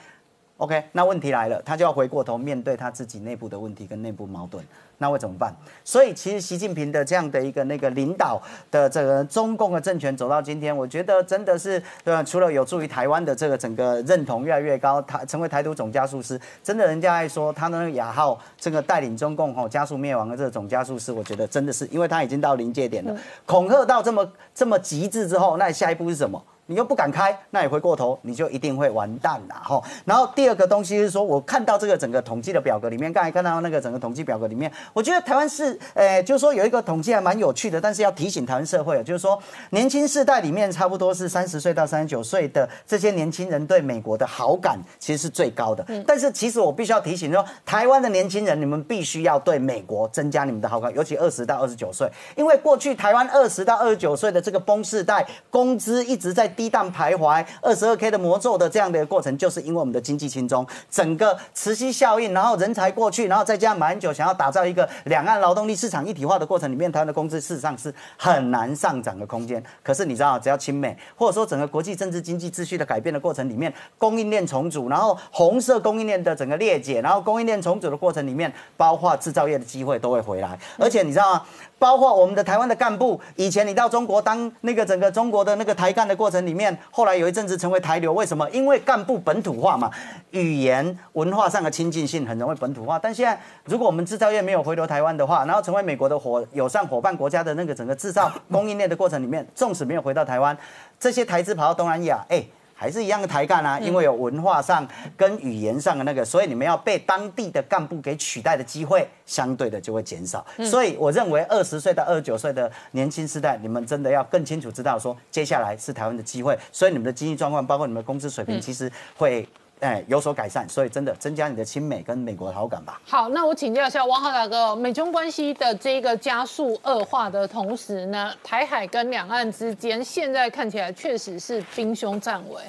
？OK，那问题来了，他就要回过头面对他自己内部的问题跟内部矛盾，那会怎么办？所以其实习近平的这样的一个那个领导的这个中共的政权走到今天，我觉得真的是对吧？除了有助于台湾的这个整个认同越来越高，他成为台独总加速师，真的人家还说他的那个雅号这个带领中共吼加速灭亡的这个总加速师，我觉得真的是因为他已经到临界点了，恐吓到这么这么极致之后，那下一步是什么？你又不敢开，那你回过头你就一定会完蛋了哈。然后第二个东西是说，我看到这个整个统计的表格里面，刚才看到那个整个统计表格里面，我觉得台湾是，呃，就是说有一个统计还蛮有趣的，但是要提醒台湾社会，就是说年轻世代里面差不多是三十岁到三十九岁的这些年轻人对美国的好感其实是最高的。但是其实我必须要提醒说，台湾的年轻人，你们必须要对美国增加你们的好感，尤其二十到二十九岁，因为过去台湾二十到二十九岁的这个崩世代，工资一直在低档徘徊，二十二 K 的魔咒的这样的一个过程，就是因为我们的经济轻中，整个磁吸效应，然后人才过去，然后再加上马英九想要打造一个两岸劳动力市场一体化的过程里面，台湾的工资事实上是很难上涨的空间。可是你知道，只要亲美，或者说整个国际政治经济秩序的改变的过程里面，供应链重组，然后红色供应链的整个裂解，然后供应链重组的过程里面，包括制造业的机会都会回来。而且你知道吗？包括我们的台湾的干部，以前你到中国当那个整个中国的那个台干的过程里面，后来有一阵子成为台流，为什么？因为干部本土化嘛，语言文化上的亲近性很容易本土化。但现在如果我们制造业没有回流台湾的话，然后成为美国的伙友善伙伴国家的那个整个制造供应链的过程里面，纵使没有回到台湾，这些台资跑到东南亚，哎。还是一样的抬干啊，因为有文化上跟语言上的那个，所以你们要被当地的干部给取代的机会，相对的就会减少。所以我认为二十岁到二十九岁的年轻世代，你们真的要更清楚知道说，接下来是台湾的机会。所以你们的经济状况，包括你们的工资水平，其实会哎有所改善。所以真的增加你的亲美跟美国的好感吧。好，那我请教一下王浩大哥，美中关系的这个加速恶化的同时呢，台海跟两岸之间现在看起来确实是兵凶战危。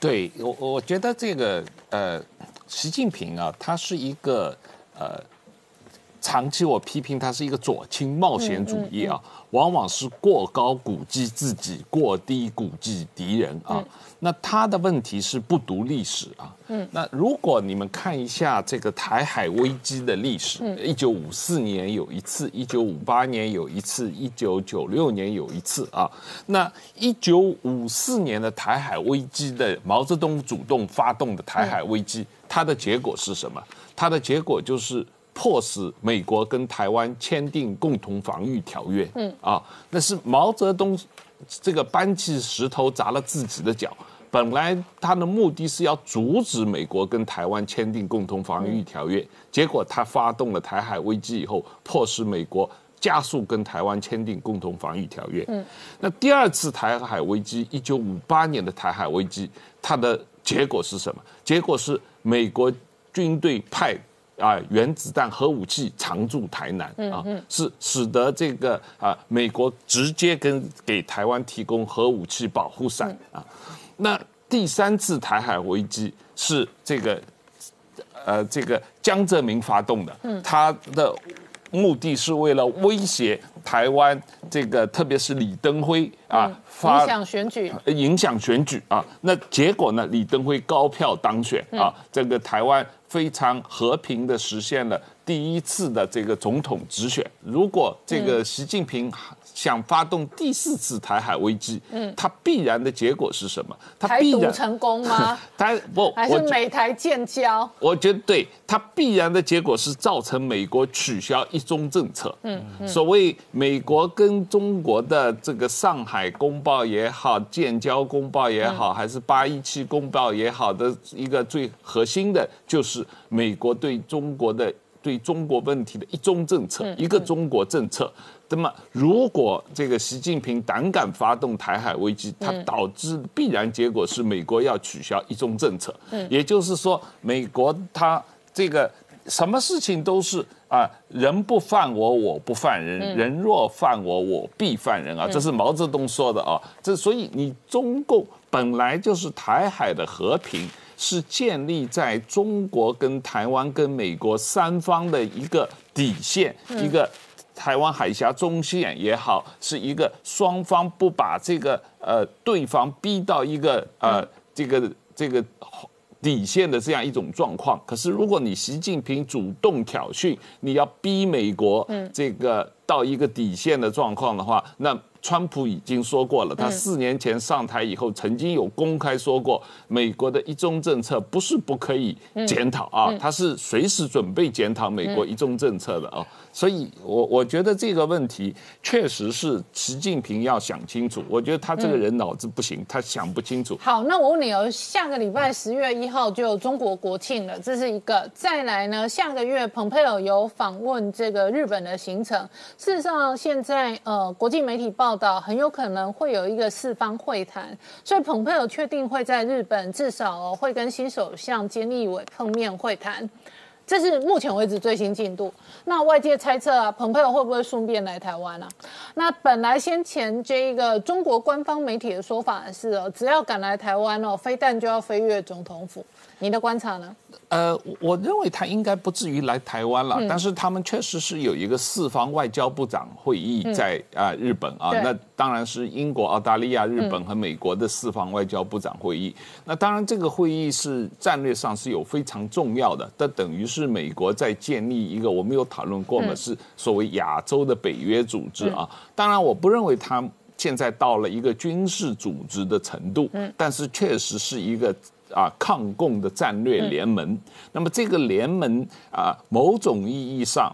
对我，我觉得这个呃，习近平啊，他是一个呃，长期我批评他是一个左倾冒险主义啊，往往是过高估计自己，过低估计敌人啊。那他的问题是不读历史啊。嗯。那如果你们看一下这个台海危机的历史，一九五四年有一次，一九五八年有一次，一九九六年有一次啊。那一九五四年的台海危机的毛泽东主动发动的台海危机，它的结果是什么？它的结果就是迫使美国跟台湾签订共同防御条约。嗯。啊，那是毛泽东这个搬起石头砸了自己的脚。本来他的目的是要阻止美国跟台湾签订共同防御条约，结果他发动了台海危机以后，迫使美国加速跟台湾签订共同防御条约。嗯，那第二次台海危机，一九五八年的台海危机，它的结果是什么？结果是美国军队派啊原子弹核武器常驻台南啊，是使得这个啊美国直接跟给台湾提供核武器保护伞啊。那第三次台海危机是这个，呃，这个江泽民发动的，他的目的是为了威胁台湾，这个特别是李登辉啊，影响选举，影响选举啊。那结果呢？李登辉高票当选啊，这个台湾非常和平的实现了第一次的这个总统直选。如果这个习近平。想发动第四次台海危机，嗯，它必然的结果是什么？它必然成功吗？它不 还是美台建交？我觉得对，它必然的结果是造成美国取消一中政策。嗯，所谓美国跟中国的这个上海公报也好，建交公报也好，还是八一七公报也好的一个最核心的，就是美国对中国的。对中国问题的一中政策，一个中国政策。那么，如果这个习近平胆敢发动台海危机，它导致必然结果是美国要取消一中政策。也就是说，美国它这个什么事情都是啊，人不犯我，我不犯人；人若犯我，我必犯人啊。这是毛泽东说的啊。这所以你中共本来就是台海的和平。是建立在中国跟台湾跟美国三方的一个底线，一个台湾海峡中线也好，是一个双方不把这个呃对方逼到一个呃这个这个底线的这样一种状况。可是如果你习近平主动挑衅，你要逼美国这个到一个底线的状况的话，那。川普已经说过了，他四年前上台以后，曾经有公开说过，美国的一中政策不是不可以检讨啊，他是随时准备检讨美国一中政策的啊。所以，我我觉得这个问题确实是习近平要想清楚。我觉得他这个人脑子不行，他想不清楚。好，那我问你哦，下个礼拜十月一号就中国国庆了，这是一个。再来呢，下个月蓬佩尔有访问这个日本的行程。事实上，现在呃，国际媒体报道很有可能会有一个四方会谈，所以蓬佩奥确定会在日本，至少会跟新首相菅义伟碰面会谈。这是目前为止最新进度。那外界猜测啊，蓬佩奥会不会顺便来台湾啊？那本来先前这一个中国官方媒体的说法是哦，只要赶来台湾哦，飞弹就要飞越总统府。你的观察呢？呃，我认为他应该不至于来台湾了，但是他们确实是有一个四方外交部长会议在啊日本啊，那当然是英国、澳大利亚、日本和美国的四方外交部长会议。那当然这个会议是战略上是有非常重要的，这等于是美国在建立一个我们有讨论过嘛，是所谓亚洲的北约组织啊。当然我不认为他现在到了一个军事组织的程度，但是确实是一个。啊，抗共的战略联盟，那么这个联盟啊，某种意义上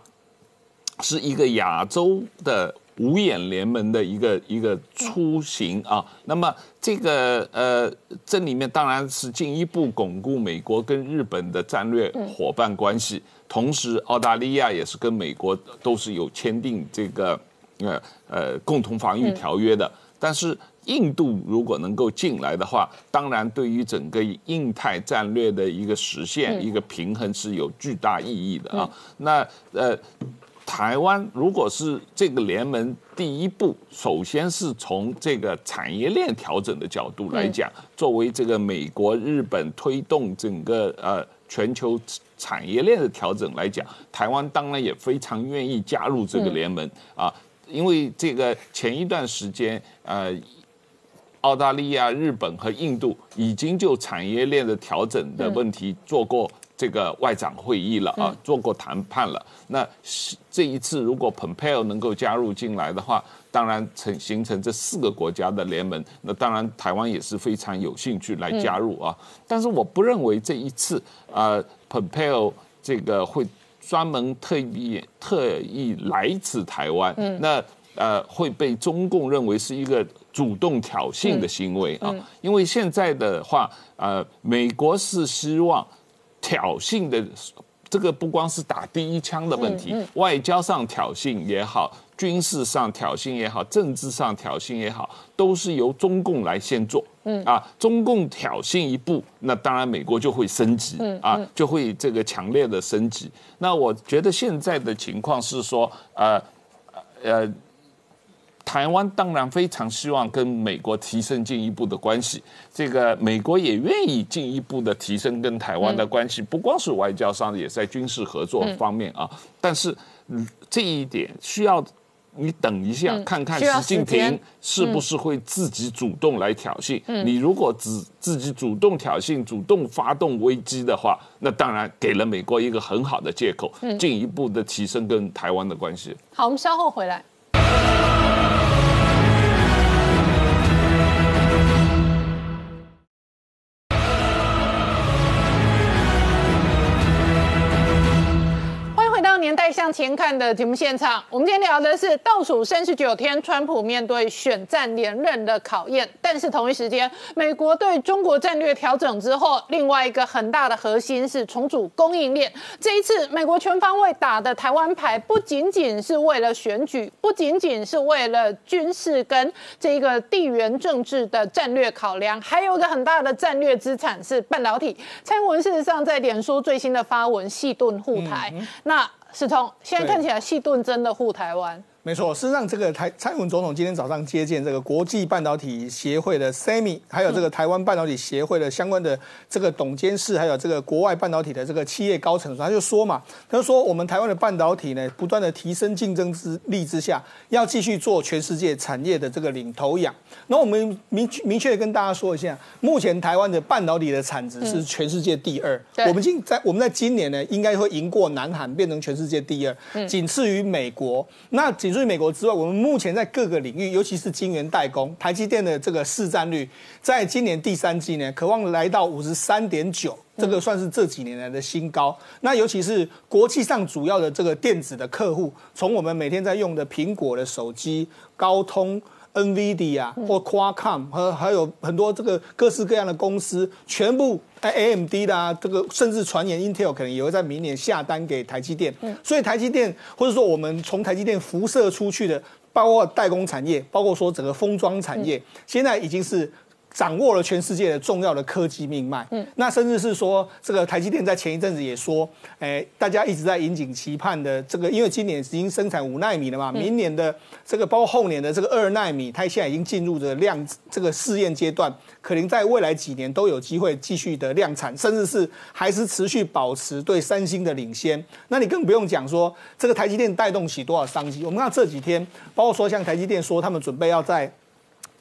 是一个亚洲的五眼联盟的一个一个雏形啊。那么这个呃，这里面当然是进一步巩固美国跟日本的战略伙伴关系，同时澳大利亚也是跟美国都是有签订这个呃呃共同防御条约的，但是。印度如果能够进来的话，当然对于整个印太战略的一个实现、一个平衡是有巨大意义的啊。那呃，台湾如果是这个联盟第一步，首先是从这个产业链调整的角度来讲，作为这个美国、日本推动整个呃全球产业链的调整来讲，台湾当然也非常愿意加入这个联盟啊，因为这个前一段时间呃。澳大利亚、日本和印度已经就产业链的调整的问题做过这个外长会议了啊，做过谈判了。那这一次如果 Pompeo 能够加入进来的话，当然成形成这四个国家的联盟，那当然台湾也是非常有兴趣来加入啊。但是我不认为这一次啊，Pompeo 这个会专门特意特意来自台湾，那呃会被中共认为是一个。主动挑衅的行为啊，因为现在的话，呃，美国是希望挑衅的这个不光是打第一枪的问题，外交上挑衅也好，军事上挑衅也好，政治上挑衅也好，都是由中共来先做。嗯啊，中共挑衅一步，那当然美国就会升级，啊，就会这个强烈的升级。那我觉得现在的情况是说，呃，呃。台湾当然非常希望跟美国提升进一步的关系，这个美国也愿意进一步的提升跟台湾的关系，不光是外交上，也在军事合作方面啊。但是，这一点需要你等一下看看习近平是不是会自己主动来挑衅。你如果只自己主动挑衅、主动发动危机的话，那当然给了美国一个很好的借口，进一步的提升跟台湾的关系。好，我们稍后回来。年代向前看的节目现场，我们今天聊的是倒数三十九天，川普面对选战连任的考验。但是同一时间，美国对中国战略调整之后，另外一个很大的核心是重组供应链。这一次，美国全方位打的台湾牌，不仅仅是为了选举，不仅仅是为了军事跟这个地缘政治的战略考量，还有一个很大的战略资产是半导体。蔡英文事实上在脸书最新的发文，细盾护台。那史通，现在看起来细盾真的护台湾。没错，事实上，这个台蔡英文总统今天早上接见这个国际半导体协会的 SEMI，还有这个台湾半导体协会的相关的这个董监事，还有这个国外半导体的这个企业高层，他就说嘛，他就说我们台湾的半导体呢，不断的提升竞争之力之下，要继续做全世界产业的这个领头羊。那我们明明确的跟大家说一下，目前台湾的半导体的产值是全世界第二，我们今在我们在今年呢，应该会赢过南韩，变成全世界第二，仅次于美国。那仅除美国之外，我们目前在各个领域，尤其是晶圆代工，台积电的这个市占率，在今年第三季呢，渴望来到五十三点九，这个算是这几年来的新高。那尤其是国际上主要的这个电子的客户，从我们每天在用的苹果的手机、高通。NVIDIA 或 Qualcomm 和还有很多这个各式各样的公司，全部 AMD 啦，这个甚至传言 Intel 可能也会在明年下单给台积电。所以台积电或者说我们从台积电辐射出去的，包括代工产业，包括说整个封装产业，现在已经是。掌握了全世界的重要的科技命脉，嗯，那甚至是说，这个台积电在前一阵子也说，哎，大家一直在引颈期盼的这个，因为今年已经生产五纳米了嘛，明年的这个包括后年的这个二纳米，它现在已经进入的量这个试验阶段，可能在未来几年都有机会继续的量产，甚至是还是持续保持对三星的领先。那你更不用讲说，这个台积电带动起多少商机。我们看这几天，包括说像台积电说，他们准备要在。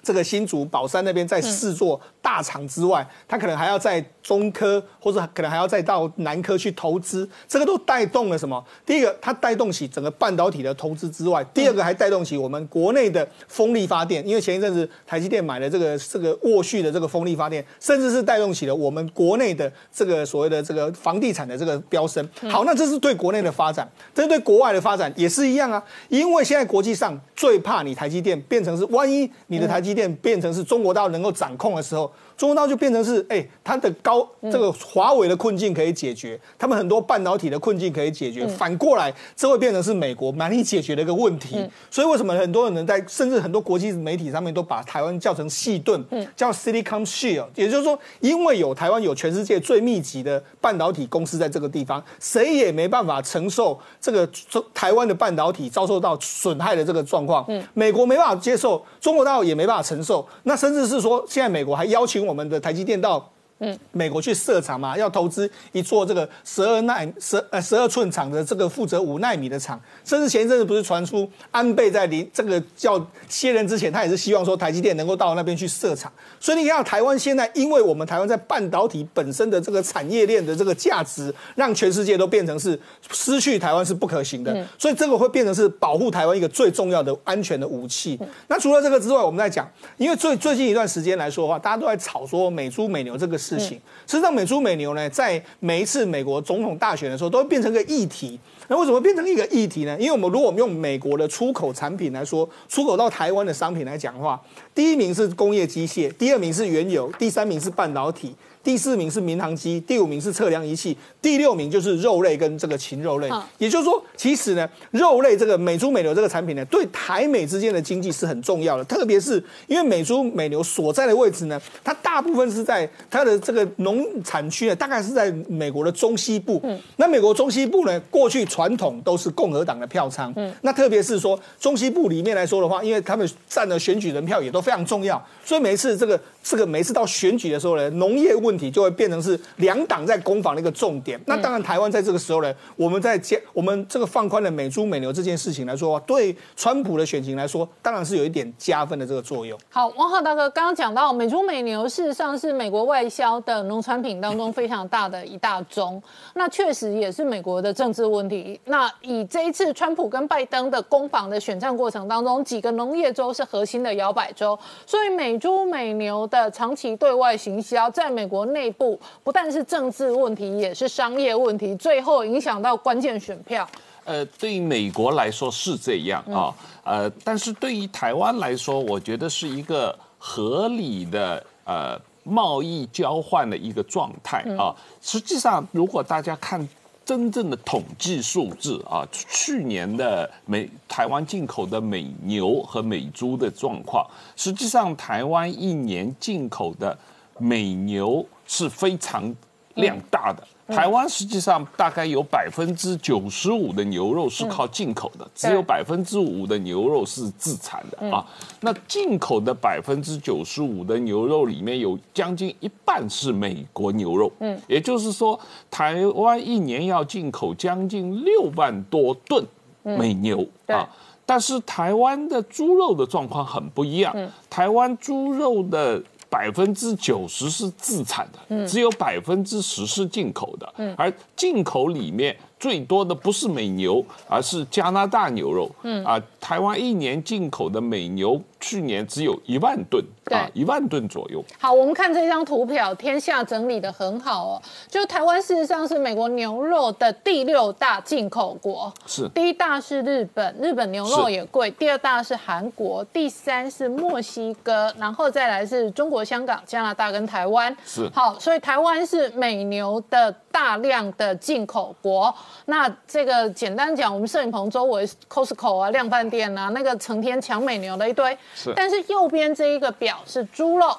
这个新竹宝山那边在试做大厂之外，他可能还要在中科或者可能还要再到南科去投资，这个都带动了什么？第一个，它带动起整个半导体的投资之外，第二个还带动起我们国内的风力发电，因为前一阵子台积电买了这个这个沃旭的这个风力发电，甚至是带动起了我们国内的这个所谓的这个房地产的这个飙升。好，那这是对国内的发展，这对国外的发展也是一样啊，因为现在国际上最怕你台积电变成是万一你的台积。电变成是中国大陆能够掌控的时候。中国大陆就变成是，哎，它的高这个华为的困境可以解决，他们很多半导体的困境可以解决。反过来，这会变成是美国难以解决的一个问题。所以为什么很多人在，甚至很多国际媒体上面都把台湾叫成细盾，嗯叫 Silicon Shield，也就是说，因为有台湾有全世界最密集的半导体公司在这个地方，谁也没办法承受这个台湾的半导体遭受到损害的这个状况。美国没办法接受，中国大陆也没办法承受。那甚至是说，现在美国还邀请。我们的台积电到。嗯，美国去设厂嘛，要投资一座这个十二纳十呃十二寸厂的这个负责五纳米的厂，甚至前一阵子不是传出安倍在临这个叫卸任之前，他也是希望说台积电能够到那边去设厂。所以你看，台湾现在因为我们台湾在半导体本身的这个产业链的这个价值，让全世界都变成是失去台湾是不可行的。所以这个会变成是保护台湾一个最重要的安全的武器。那除了这个之外，我们在讲，因为最最近一段时间来说的话，大家都在炒说美猪美牛这个。事情，实际上美猪美牛呢，在每一次美国总统大选的时候，都会变成个议题。那为什么变成一个议题呢？因为我们如果我们用美国的出口产品来说，出口到台湾的商品来讲的话，第一名是工业机械，第二名是原油，第三名是半导体。第四名是民航机，第五名是测量仪器，第六名就是肉类跟这个禽肉类。也就是说，其实呢，肉类这个美猪美牛这个产品呢，对台美之间的经济是很重要的。特别是因为美猪美牛所在的位置呢，它大部分是在它的这个农产区呢，大概是在美国的中西部。那美国中西部呢，过去传统都是共和党的票仓。那特别是说中西部里面来说的话，因为他们占的选举人票也都非常重要，所以每一次这个这个每次到选举的时候呢，农业问题就会变成是两党在攻防的一个重点。那当然，台湾在这个时候呢，我们在接我们这个放宽了美猪美牛这件事情来说，对川普的选情来说，当然是有一点加分的这个作用。好，王浩大哥刚刚讲到美猪美牛，事实上是美国外销的农产品当中非常大的一大宗。那确实也是美国的政治问题。那以这一次川普跟拜登的攻防的选战过程当中，几个农业州是核心的摇摆州，所以美猪美牛的长期对外行销。在美国内部，不但是政治问题，也是商业问题，最后影响到关键选票。呃，对于美国来说是这样啊，呃，但是对于台湾来说，我觉得是一个合理的呃贸易交换的一个状态啊。实际上，如果大家看真正的统计数字啊，去年的美台湾进口的美牛和美猪的状况，实际上台湾一年进口的美牛是非常量大的。台湾实际上大概有百分之九十五的牛肉是靠进口的，只有百分之五的牛肉是自产的啊。那进口的百分之九十五的牛肉里面有将近一半是美国牛肉，嗯，也就是说，台湾一年要进口将近六万多吨美牛啊。但是台湾的猪肉的状况很不一样，台湾猪肉的。百分之九十是自产的，只有百分之十是进口的，而进口里面最多的不是美牛，而是加拿大牛肉。嗯啊，台湾一年进口的美牛。去年只有一万吨，啊，一万吨左右。好，我们看这张图表，天下整理的很好哦。就台湾事实上是美国牛肉的第六大进口国，是第一大是日本，日本牛肉也贵。第二大是韩国，第三是墨西哥，然后再来是中国香港、加拿大跟台湾。是好，所以台湾是美牛的大量的进口国。那这个简单讲，我们摄影棚周围 Costco 啊、量饭店啊，那个成天抢美牛的一堆。但是右边这一个表是猪肉，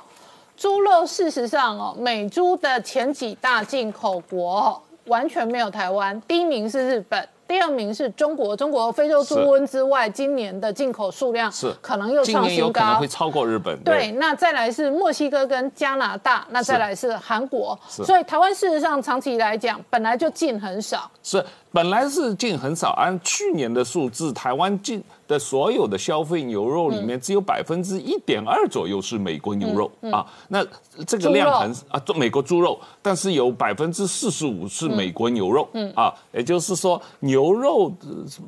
猪肉事实上哦，美猪的前几大进口国完全没有台湾，第一名是日本。第二名是中国，中国非洲猪瘟之外，今年的进口数量是可能又创新高，会超过日本。对，那再来是墨西哥跟加拿大，那再来是韩国。所以台湾事实上长期来讲，本来就进很少。是，本来是进很少。按去年的数字，台湾进的所有的消费牛肉里面，只有百分之一点二左右是美国牛肉啊。那这个量很啊，美国猪肉，但是有百分之四十五是美国牛肉啊，也就是说牛。牛肉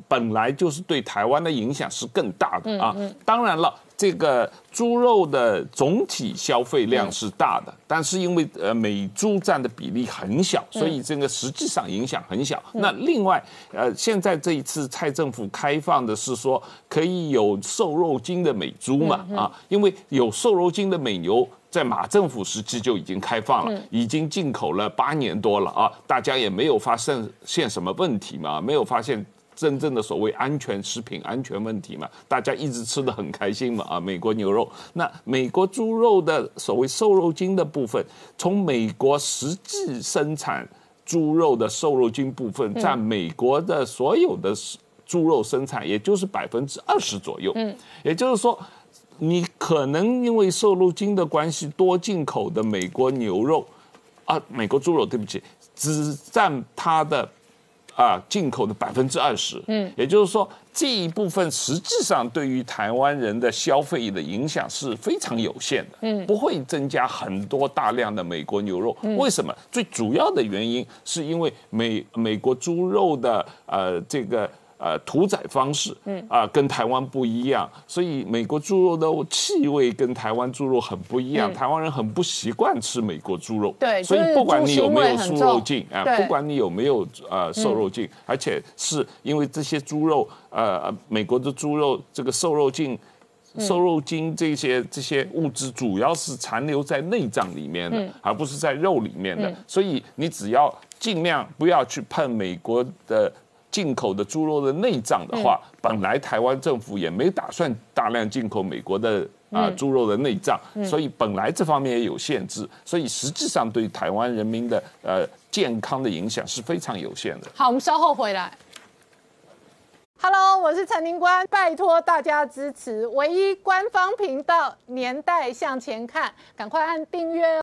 本来就是对台湾的影响是更大的啊，当然了，这个猪肉的总体消费量是。大的，但是。因为呃美猪占的比例很小，所以这个实际上影响很小。那另外呃，现在这一次蔡政府开放的是。说可以有瘦肉精的美猪嘛啊，因为有瘦肉精的美牛。在马政府时期就已经开放了，已经进口了八年多了啊，大家也没有发生现什么问题嘛，没有发现真正的所谓安全食品安全问题嘛，大家一直吃的很开心嘛啊，美国牛肉，那美国猪肉的所谓瘦肉精的部分，从美国实际生产猪肉的瘦肉精部分，占美国的所有的猪肉生产，也就是百分之二十左右，嗯，也就是说。你可能因为瘦肉精的关系多进口的美国牛肉，啊，美国猪肉，对不起，只占它的啊进口的百分之二十。嗯，也就是说这一部分实际上对于台湾人的消费的影响是非常有限的。嗯，不会增加很多大量的美国牛肉。为什么？最主要的原因是因为美美国猪肉的呃这个。呃，屠宰方式，嗯。啊，跟台湾不一样，所以美国猪肉的气味跟台湾猪肉很不一样，台湾人很不习惯吃美国猪肉，对，所以不管你有没有瘦肉精啊，不管你有没有呃瘦肉精，而且是因为这些猪肉，呃，美国的猪肉这个瘦肉精、瘦肉精这些这些物质主要是残留在内脏里面的，而不是在肉里面的，所以你只要尽量不要去碰美国的。进口的猪肉的内脏的话，本来台湾政府也没打算大量进口美国的啊猪肉的内脏，所以本来这方面也有限制，所以实际上对台湾人民的呃健康的影响是非常有限的。好，我们稍后回来。Hello，我是陈宁官，拜托大家支持唯一官方频道《年代向前看》，赶快按订阅。